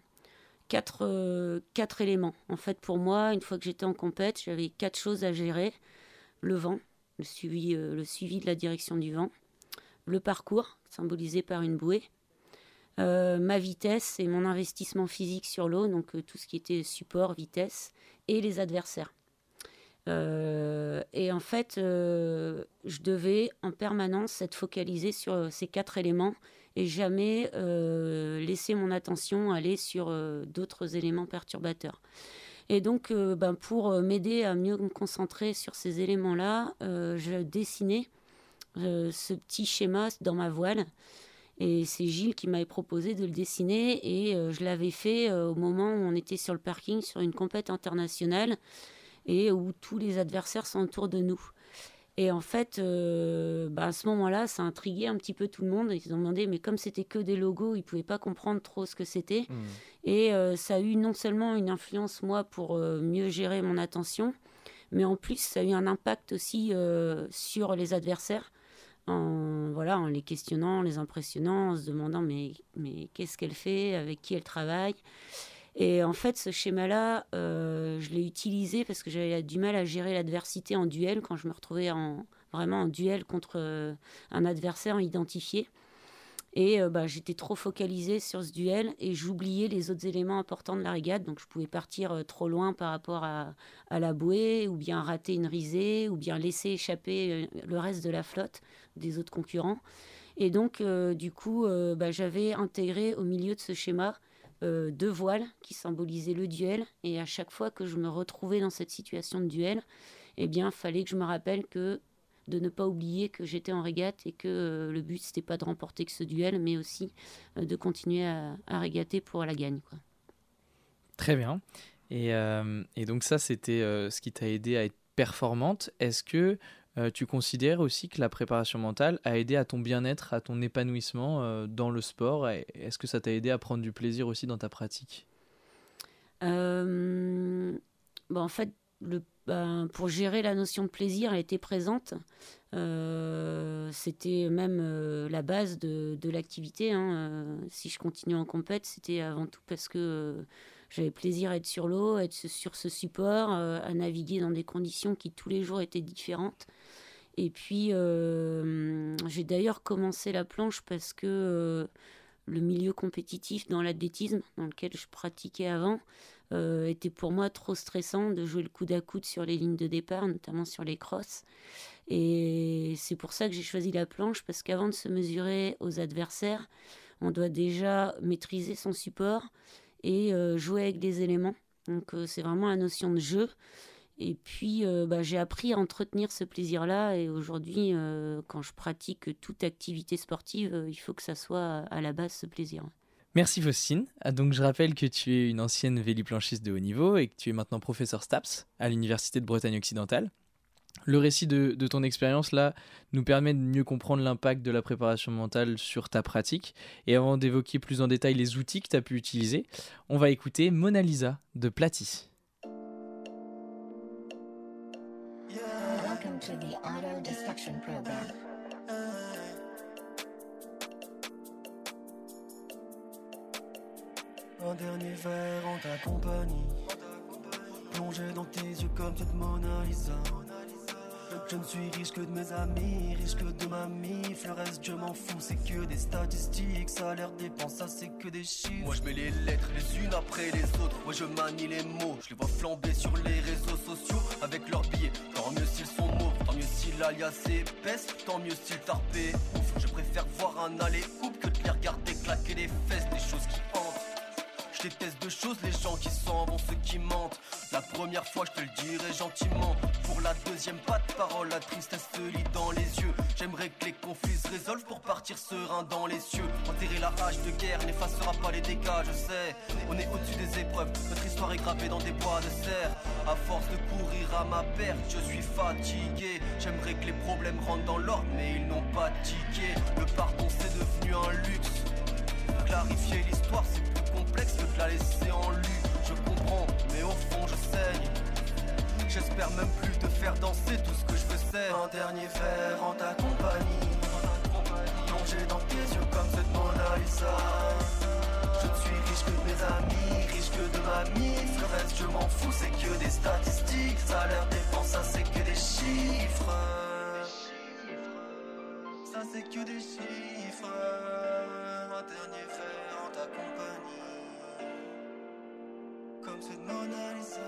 I: quatre, euh, quatre éléments. En fait, pour moi, une fois que j'étais en compète, j'avais quatre choses à gérer. Le vent, le suivi, le suivi de la direction du vent. Le parcours, symbolisé par une bouée. Euh, ma vitesse et mon investissement physique sur l'eau, donc euh, tout ce qui était support, vitesse, et les adversaires. Euh, et en fait, je devais en permanence être focalisé sur ces quatre éléments et jamais laisser mon attention aller sur d'autres éléments perturbateurs. Et donc, ben, pour m'aider à mieux me concentrer sur ces éléments-là, je dessinais ce petit schéma dans ma voile. Et c'est Gilles qui m'avait proposé de le dessiner et euh, je l'avais fait euh, au moment où on était sur le parking sur une compète internationale et où tous les adversaires sont autour de nous. Et en fait, euh, bah, à ce moment-là, ça a intrigué un petit peu tout le monde. Ils ont demandé, mais comme c'était que des logos, ils ne pouvaient pas comprendre trop ce que c'était. Et euh, ça a eu non seulement une influence, moi, pour euh, mieux gérer mon attention, mais en plus, ça a eu un impact aussi sur les adversaires, en, voilà, en les questionnant, en les impressionnant, en se demandant, mais, mais qu'est-ce qu'elle fait, avec qui elle travaille. Et en fait, ce schéma-là, euh, je l'ai utilisé parce que j'avais du mal à gérer l'adversité en duel quand je me retrouvais en, vraiment en duel contre euh, un adversaire identifié. Et euh, bah, j'étais trop focalisée sur ce duel et j'oubliais les autres éléments importants de la régate. Donc je pouvais partir euh, trop loin par rapport à, à la bouée, ou bien rater une risée, ou bien laisser échapper euh, le reste de la flotte des autres concurrents. Et donc, du coup, bah, j'avais intégré au milieu de ce schéma deux voiles qui symbolisaient le duel. Et à chaque fois que je me retrouvais dans cette situation de duel, eh bien, fallait que je me rappelle que de ne pas oublier que j'étais en régate et que euh, le but c'était pas de remporter que ce duel, mais aussi euh, de continuer à, à régater pour la gagne. Quoi.
D: Très bien. Et, euh, et donc ça, c'était euh, ce qui t'a aidé à être performante. Est-ce que euh, tu considères aussi que la préparation mentale a aidé à ton bien-être, à ton épanouissement dans le sport Est-ce que ça t'a aidé à prendre du plaisir aussi dans ta pratique?
I: Bah, en fait, le, ben, pour gérer la notion de plaisir, elle était présente. Euh, C'était même euh, la base de, l'activité. hein. Euh, si je continue en compète, c'était avant tout parce que j'avais plaisir à être sur l'eau, à être sur ce support, à naviguer dans des conditions qui tous les jours étaient différentes. Et puis, j'ai d'ailleurs commencé la planche parce que le milieu compétitif dans l'athlétisme, dans lequel je pratiquais avant, euh, était pour moi trop stressant de jouer le coude à coude sur les lignes de départ, notamment sur les crosses. Et c'est pour ça que j'ai choisi la planche, parce qu'avant de se mesurer aux adversaires, on doit déjà maîtriser son support et euh, jouer avec des éléments. Donc euh, c'est vraiment la notion de jeu. Et puis bah, j'ai appris à entretenir ce plaisir-là. Et aujourd'hui, quand je pratique toute activité sportive, il faut que ça soit à la base ce plaisir.
D: Merci Faustine. Ah, Donc je rappelle que tu es une ancienne véliplanchiste de haut niveau et que tu es maintenant professeur STAPS à l'Université de Bretagne occidentale. Le récit de, ton expérience là nous permet de mieux comprendre l'impact de la préparation mentale sur ta pratique. Et avant d'évoquer plus en détail les outils que tu as pu utiliser, on va écouter Mona Lisa de Platy.
J: Un dernier verre en ta compagnie. Plongé dans tes yeux comme toute Mona Lisa. Je ne suis riche que de mes amis, riche que de ma mif. Le reste, je m'en fous, c'est que des statistiques. Salaire, dépense, ça c'est que des chiffres.
K: Moi je mets les lettres les unes après les autres. Moi je manie les mots. Je les vois flamber sur les réseaux sociaux avec leurs billets. Tant mieux s'ils sont mauves, tant mieux si l'alias épaisse, tant mieux s'ils tarpé. Ouf, je préfère voir un aller coupe que de les regarder claquer les fesses, des choses qui. Déteste deux choses, les gens qui s'en vont, ceux qui mentent. La première fois, je te le dirai gentiment. Pour la deuxième, pas de parole, la tristesse se lit dans les yeux. J'aimerais que les conflits se résolvent pour partir serein dans les cieux. Enterrer la hache de guerre n'effacera pas les dégâts, je sais. On est au-dessus des épreuves, notre histoire est gravée dans des bois de serre. À force de courir à ma perte, je suis fatigué. J'aimerais que les problèmes rentrent dans l'ordre, mais ils n'ont pas tiqué. Le pardon, c'est devenu un luxe. Clarifier l'histoire, c'est complexe que de la laisser en lu. Je comprends, mais au fond, je saigne. J'espère même plus te faire danser tout ce que je veux, c'est
J: Un dernier verre en ta compagnie. Plongé dans tes yeux comme cette Mona Lisa. Je ne suis riche que de mes amis, riche que de ma mif. Le reste, je m'en fous, c'est que des statistiques. Salaire, dépense, ça c'est que des chiffres. Ça c'est que des chiffres. Un dernier verre ta compagnie. Comme cette Mona Lisa.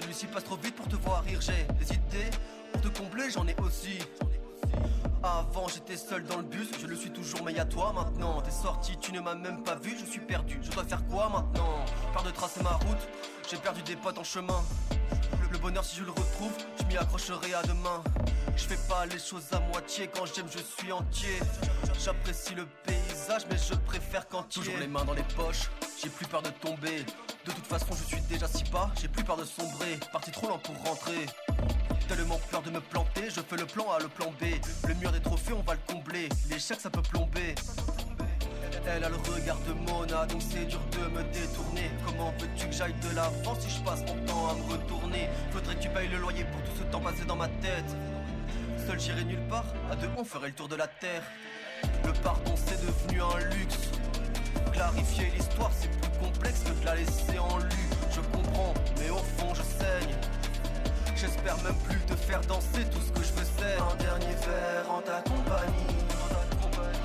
K: Celui-ci passe trop vite pour te voir rire. J'ai des idées pour te combler, j'en ai aussi. Avant j'étais seul dans le bus, je le suis toujours, mais y a toi maintenant. T'es sorti, tu ne m'as même pas vu, je suis perdu. Je dois faire quoi maintenant? Peur de tracer ma route, j'ai perdu des potes en chemin. Le, bonheur, si je le retrouve, je m'y accrocherai à demain. Je fais pas les choses à moitié, quand j'aime, je suis entier. J'apprécie le paysage, mais je préfère quand Toujours les mains dans les poches, j'ai plus peur de tomber. De toute façon, je suis déjà si bas, j'ai plus peur de sombrer. Parti trop lent pour rentrer. Tellement peur de me planter, je fais le plan A, le plan B. Le mur des trophées, on va le combler. L'échec, ça peut plomber. Elle a le regard de Mona, donc c'est dur de me détourner. Comment veux-tu que j'aille de l'avant si je passe mon temps à me retourner? Faudrait que tu payes le loyer pour tout ce temps passé dans ma tête. Seul j'irai nulle part, à deux on ferait le tour de la terre. Le pardon c'est devenu un luxe. Clarifier l'histoire c'est plus complexe que de la laisser en lu. Je comprends, mais au fond je saigne. J'espère même plus te faire danser tout ce que je veux c'est
J: Un dernier verre en ta compagnie.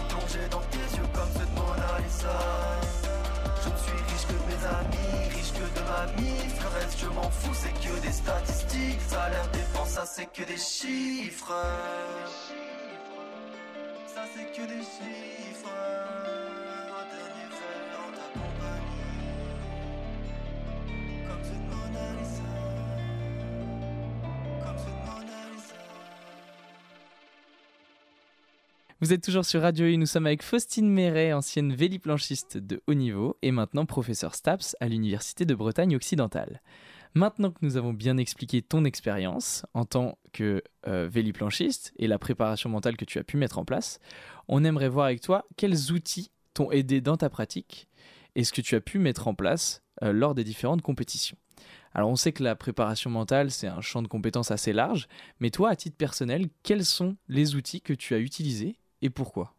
J: Plongé dans tes yeux comme cette Mona Lisa. Je ne suis riche que de mes amis, riche que de ma mif. Le reste, je m'en fous, c'est que des statistiques. Salaire, dépense, ça c'est que des chiffres. Ça c'est que des chiffres. Un dernier verre en ta compagnie. Comme cette Mona Lisa.
D: Vous êtes toujours sur Radio U, nous sommes avec Faustine Méret, ancienne véliplanchiste de haut niveau et maintenant professeur STAPS à l'Université de Bretagne occidentale. Maintenant que nous avons bien expliqué ton expérience en tant que euh, véliplanchiste et la préparation mentale que tu as pu mettre en place, on aimerait voir avec toi quels outils t'ont aidé dans ta pratique et ce que tu as pu mettre en place euh, lors des différentes compétitions. Alors on sait que la préparation mentale, c'est un champ de compétences assez large, mais toi, à titre personnel, quels sont les outils que tu as utilisés et pourquoi?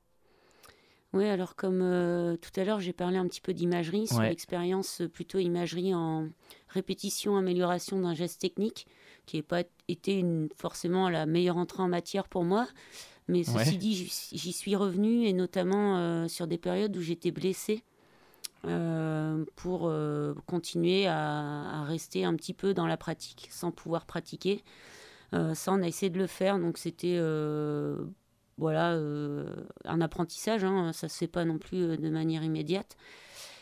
I: Oui, alors comme euh, tout à l'heure, j'ai parlé un petit peu d'imagerie, sur
D: Ouais.
I: l'expérience euh, plutôt imagerie en répétition, amélioration d'un geste technique, qui n'a pas été une- forcément la meilleure entrée en matière pour moi. Mais ceci
D: Ouais.
I: dit, j'y suis revenue, et notamment euh, sur des périodes où j'étais blessée, euh, pour euh, continuer à, à rester un petit peu dans la pratique, sans pouvoir pratiquer. Euh, ça, on a essayé de le faire, donc c'était voilà, euh, un apprentissage, hein, ça se fait pas non plus euh, de manière immédiate.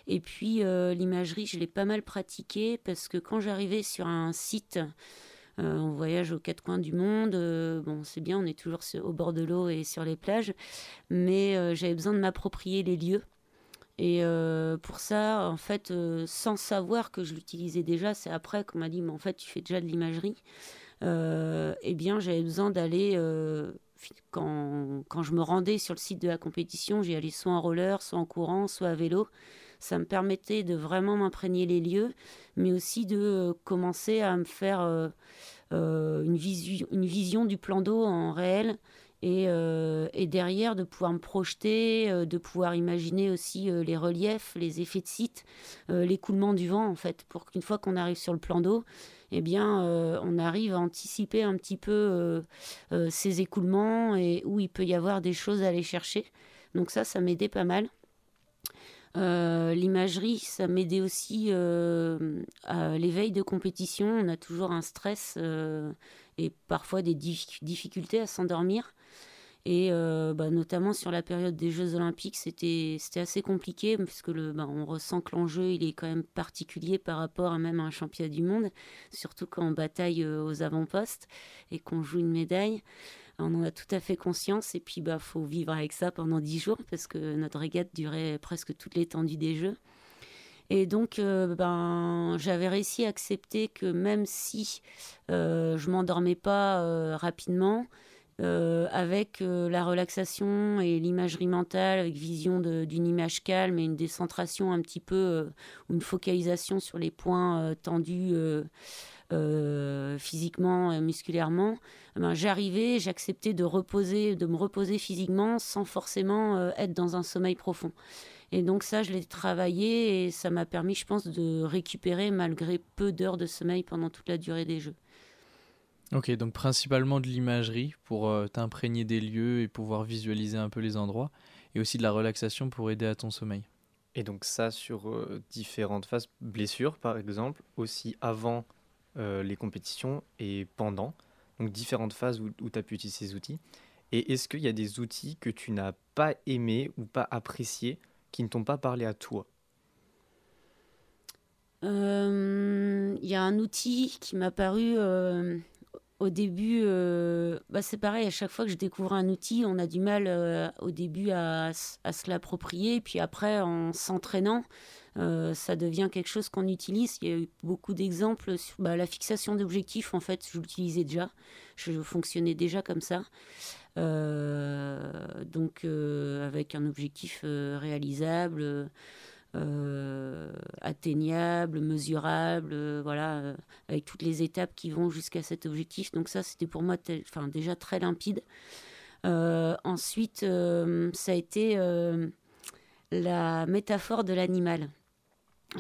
I: Et puis euh, l'imagerie, je l'ai pas mal pratiquée parce que quand j'arrivais sur un site, on voyage aux quatre coins du monde, bon c'est bien, on est toujours au bord de l'eau et sur les plages, mais j'avais besoin de m'approprier les lieux. Et pour ça, en fait, sans savoir que je l'utilisais déjà, c'est après qu'on m'a dit, mais en fait, tu fais déjà de l'imagerie. Eh bien, j'avais besoin d'aller, quand, quand je me rendais sur le site de la compétition, j'y allais soit en roller, soit en courant, soit à vélo. Ça me permettait de vraiment m'imprégner les lieux, mais aussi de euh, commencer à me faire euh, euh, une, une vision du plan d'eau en réel. Et, euh, et derrière, de pouvoir me projeter, euh, de pouvoir imaginer aussi euh, les reliefs, les effets de site, l'écoulement du vent, en fait, pour qu'une fois qu'on arrive sur le plan d'eau, eh bien, on arrive à anticiper un petit peu ces écoulements et où il peut y avoir des choses à aller chercher. Donc ça, ça m'aidait pas mal. L'imagerie, ça m'aidait aussi à l'éveil de compétition. On a toujours un stress et parfois des dif- difficultés à s'endormir. Et euh, bah, notamment sur la période des Jeux Olympiques, c'était assez compliqué puisque le, bah, on ressent que l'enjeu il est quand même particulier par rapport à même un championnat du monde, surtout quand on bataille euh, aux avant-postes et qu'on joue une médaille. On en a tout à fait conscience et puis bah faut vivre avec ça pendant dix jours parce que notre régate durait presque toute l'étendue des Jeux. Et donc, euh, ben, j'avais réussi à accepter que même si euh, je m'endormais pas rapidement, euh, avec euh, la relaxation et l'imagerie mentale, avec vision d'une image calme et une décentration un petit peu, euh, une focalisation sur les points tendus physiquement, musculairement, eh ben, j'arrivais, j'acceptais de reposer, de me reposer physiquement sans forcément être dans un sommeil profond. Et donc ça, je l'ai travaillé et ça m'a permis, je pense, de récupérer malgré peu d'heures de sommeil pendant toute la durée des jeux.
D: Ok, donc principalement de l'imagerie pour euh, t'imprégner des lieux et pouvoir visualiser un peu les endroits, et aussi de la relaxation pour aider à ton sommeil.
H: Et donc ça sur euh, différentes phases, blessures par exemple, aussi avant euh, les compétitions et pendant. Donc différentes phases où, tu as pu utiliser ces outils. Et est-ce qu'il y a des outils que tu n'as pas aimés ou pas appréciés qui ne t'ont pas parlé à toi?
I: Euh, Il y a un outil qui m'a paru euh, au début. euh, bah c'est pareil, à chaque fois que je découvre un outil, on a du mal euh, au début à, se l'approprier. Puis après, en s'entraînant, euh, ça devient quelque chose qu'on utilise. Il y a eu beaucoup d'exemples sur bah, la fixation d'objectifs. En fait, je l'utilisais déjà. Je fonctionnais déjà comme ça. Donc, avec un objectif réalisable. Euh, atteignable, mesurable, euh, voilà, euh, avec toutes les étapes qui vont jusqu'à cet objectif. Donc ça, c'était pour moi enfin, déjà très limpide. Ensuite, ça a été la métaphore de l'animal.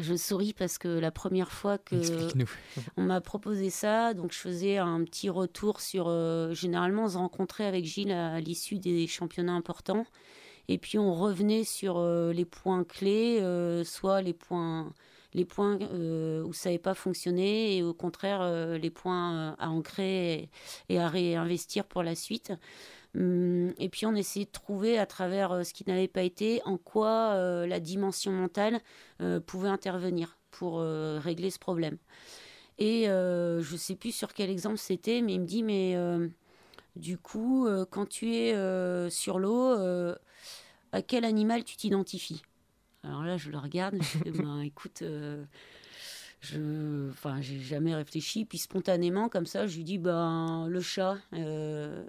I: Je souris parce que la première fois que on m'a proposé ça, donc je faisais un petit retour sur. généralement, on se rencontrait avec Gilles à, à l'issue des championnats importants, et puis on revenait sur euh, les points clés, euh, soit les points, les points euh, où ça n'avait pas fonctionné, et au contraire les points à ancrer et, à réinvestir pour la suite. Hum, Et puis on essayait de trouver à travers ce qui n'avait pas été en quoi la dimension mentale pouvait intervenir pour régler ce problème. Et je ne sais plus sur quel exemple c'était, mais il me dit, mais du coup, quand tu es sur l'eau, à quel animal tu t'identifies? Alors là, je le regarde, je fais, ben, écoute, euh, je, enfin, j'ai jamais réfléchi, puis spontanément, comme ça, je lui dis, ben, le chat. Euh,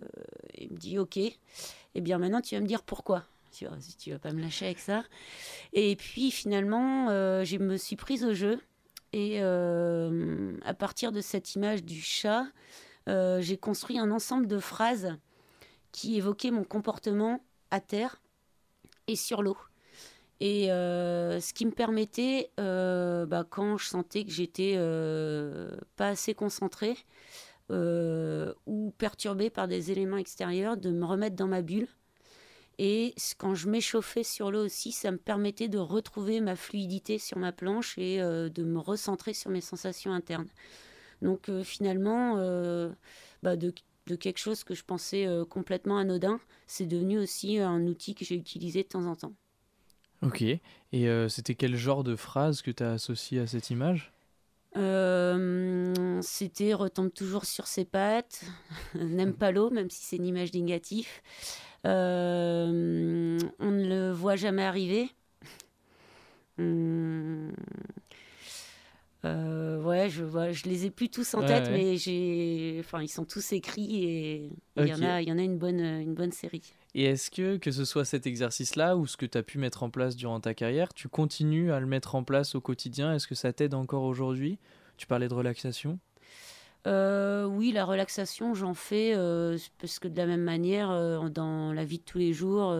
I: il me dit, ok. Eh bien, maintenant, tu vas me dire pourquoi. Tu tu vas pas me lâcher avec ça. Et puis, finalement, euh, je me suis prise au jeu. Et euh, à partir de cette image du chat, euh, j'ai construit un ensemble de phrases qui évoquaient mon comportement à terre et sur l'eau. Et euh, ce qui me permettait, euh, bah, quand je sentais que j'étais euh, pas assez concentrée ou perturbée par des éléments extérieurs, de me remettre dans ma bulle. Et quand je m'échauffais sur l'eau aussi, ça me permettait de retrouver ma fluidité sur ma planche et de me recentrer sur mes sensations internes. Donc finalement, bah, de, de quelque chose que je pensais euh, complètement anodin, c'est devenu aussi un outil que j'ai utilisé de temps en temps.
D: Ok, et euh, c'était quel genre de phrase que tu as associé à cette image?
I: Euh, C'était retombe toujours sur ses pattes, n'aime pas l'eau, même si c'est une image négative. Euh, on ne le voit jamais arriver. Hum, euh, ouais, je vois, je les ai plus tous en
D: Ouais,
I: tête,
D: ouais.
I: mais j'ai, enfin, ils sont tous écrits et il y en a, il y en a une bonne, une bonne série.
D: Et est-ce que, que ce soit cet exercice-là ou ce que tu as pu mettre en place durant ta carrière, tu continues à le mettre en place au quotidien? Est-ce que ça t'aide encore aujourd'hui? Tu parlais de relaxation?
I: Euh, oui, la relaxation, j'en fais euh, parce que de la même manière, euh, dans la vie de tous les jours,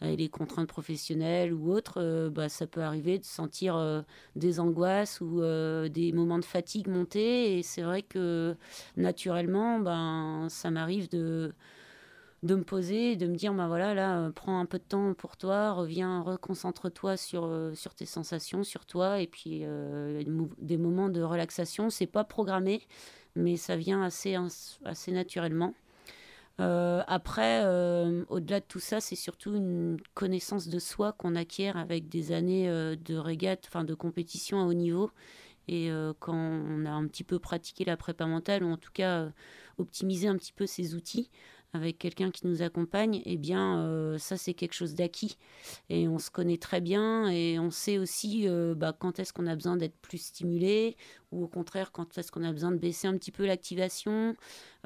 I: les contraintes professionnelles ou autres, bah, ça peut arriver de sentir des angoisses ou des moments de fatigue monter. Et c'est vrai que naturellement, ben, ça m'arrive de, de me poser de me dire, bah voilà, là, prends un peu de temps pour toi, reviens, reconcentre-toi sur, sur tes sensations, sur toi, et puis des moments de relaxation, c'est pas programmé, mais ça vient assez, assez naturellement. Euh, après, euh, au-delà de tout ça, c'est surtout une connaissance de soi qu'on acquiert avec des années euh, de régate, enfin de compétition à haut niveau. Et quand on a un petit peu pratiqué la prépa mentale, ou en tout cas optimisé un petit peu ses outils avec quelqu'un qui nous accompagne, eh bien, euh, ça, c'est quelque chose d'acquis. Et on se connaît très bien et on sait aussi euh, bah, quand est-ce qu'on a besoin d'être plus stimulé ou au contraire, quand est-ce qu'on a besoin de baisser un petit peu l'activation.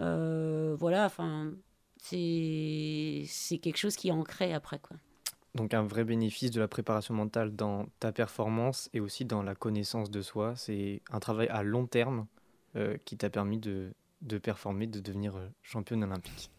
I: Euh, voilà, enfin, c'est quelque chose qui est ancré après, quoi.
H: Donc un vrai bénéfice de la préparation mentale dans ta performance et aussi dans la connaissance de soi. C'est un travail à long terme qui t'a permis de, de performer, de devenir championne olympique.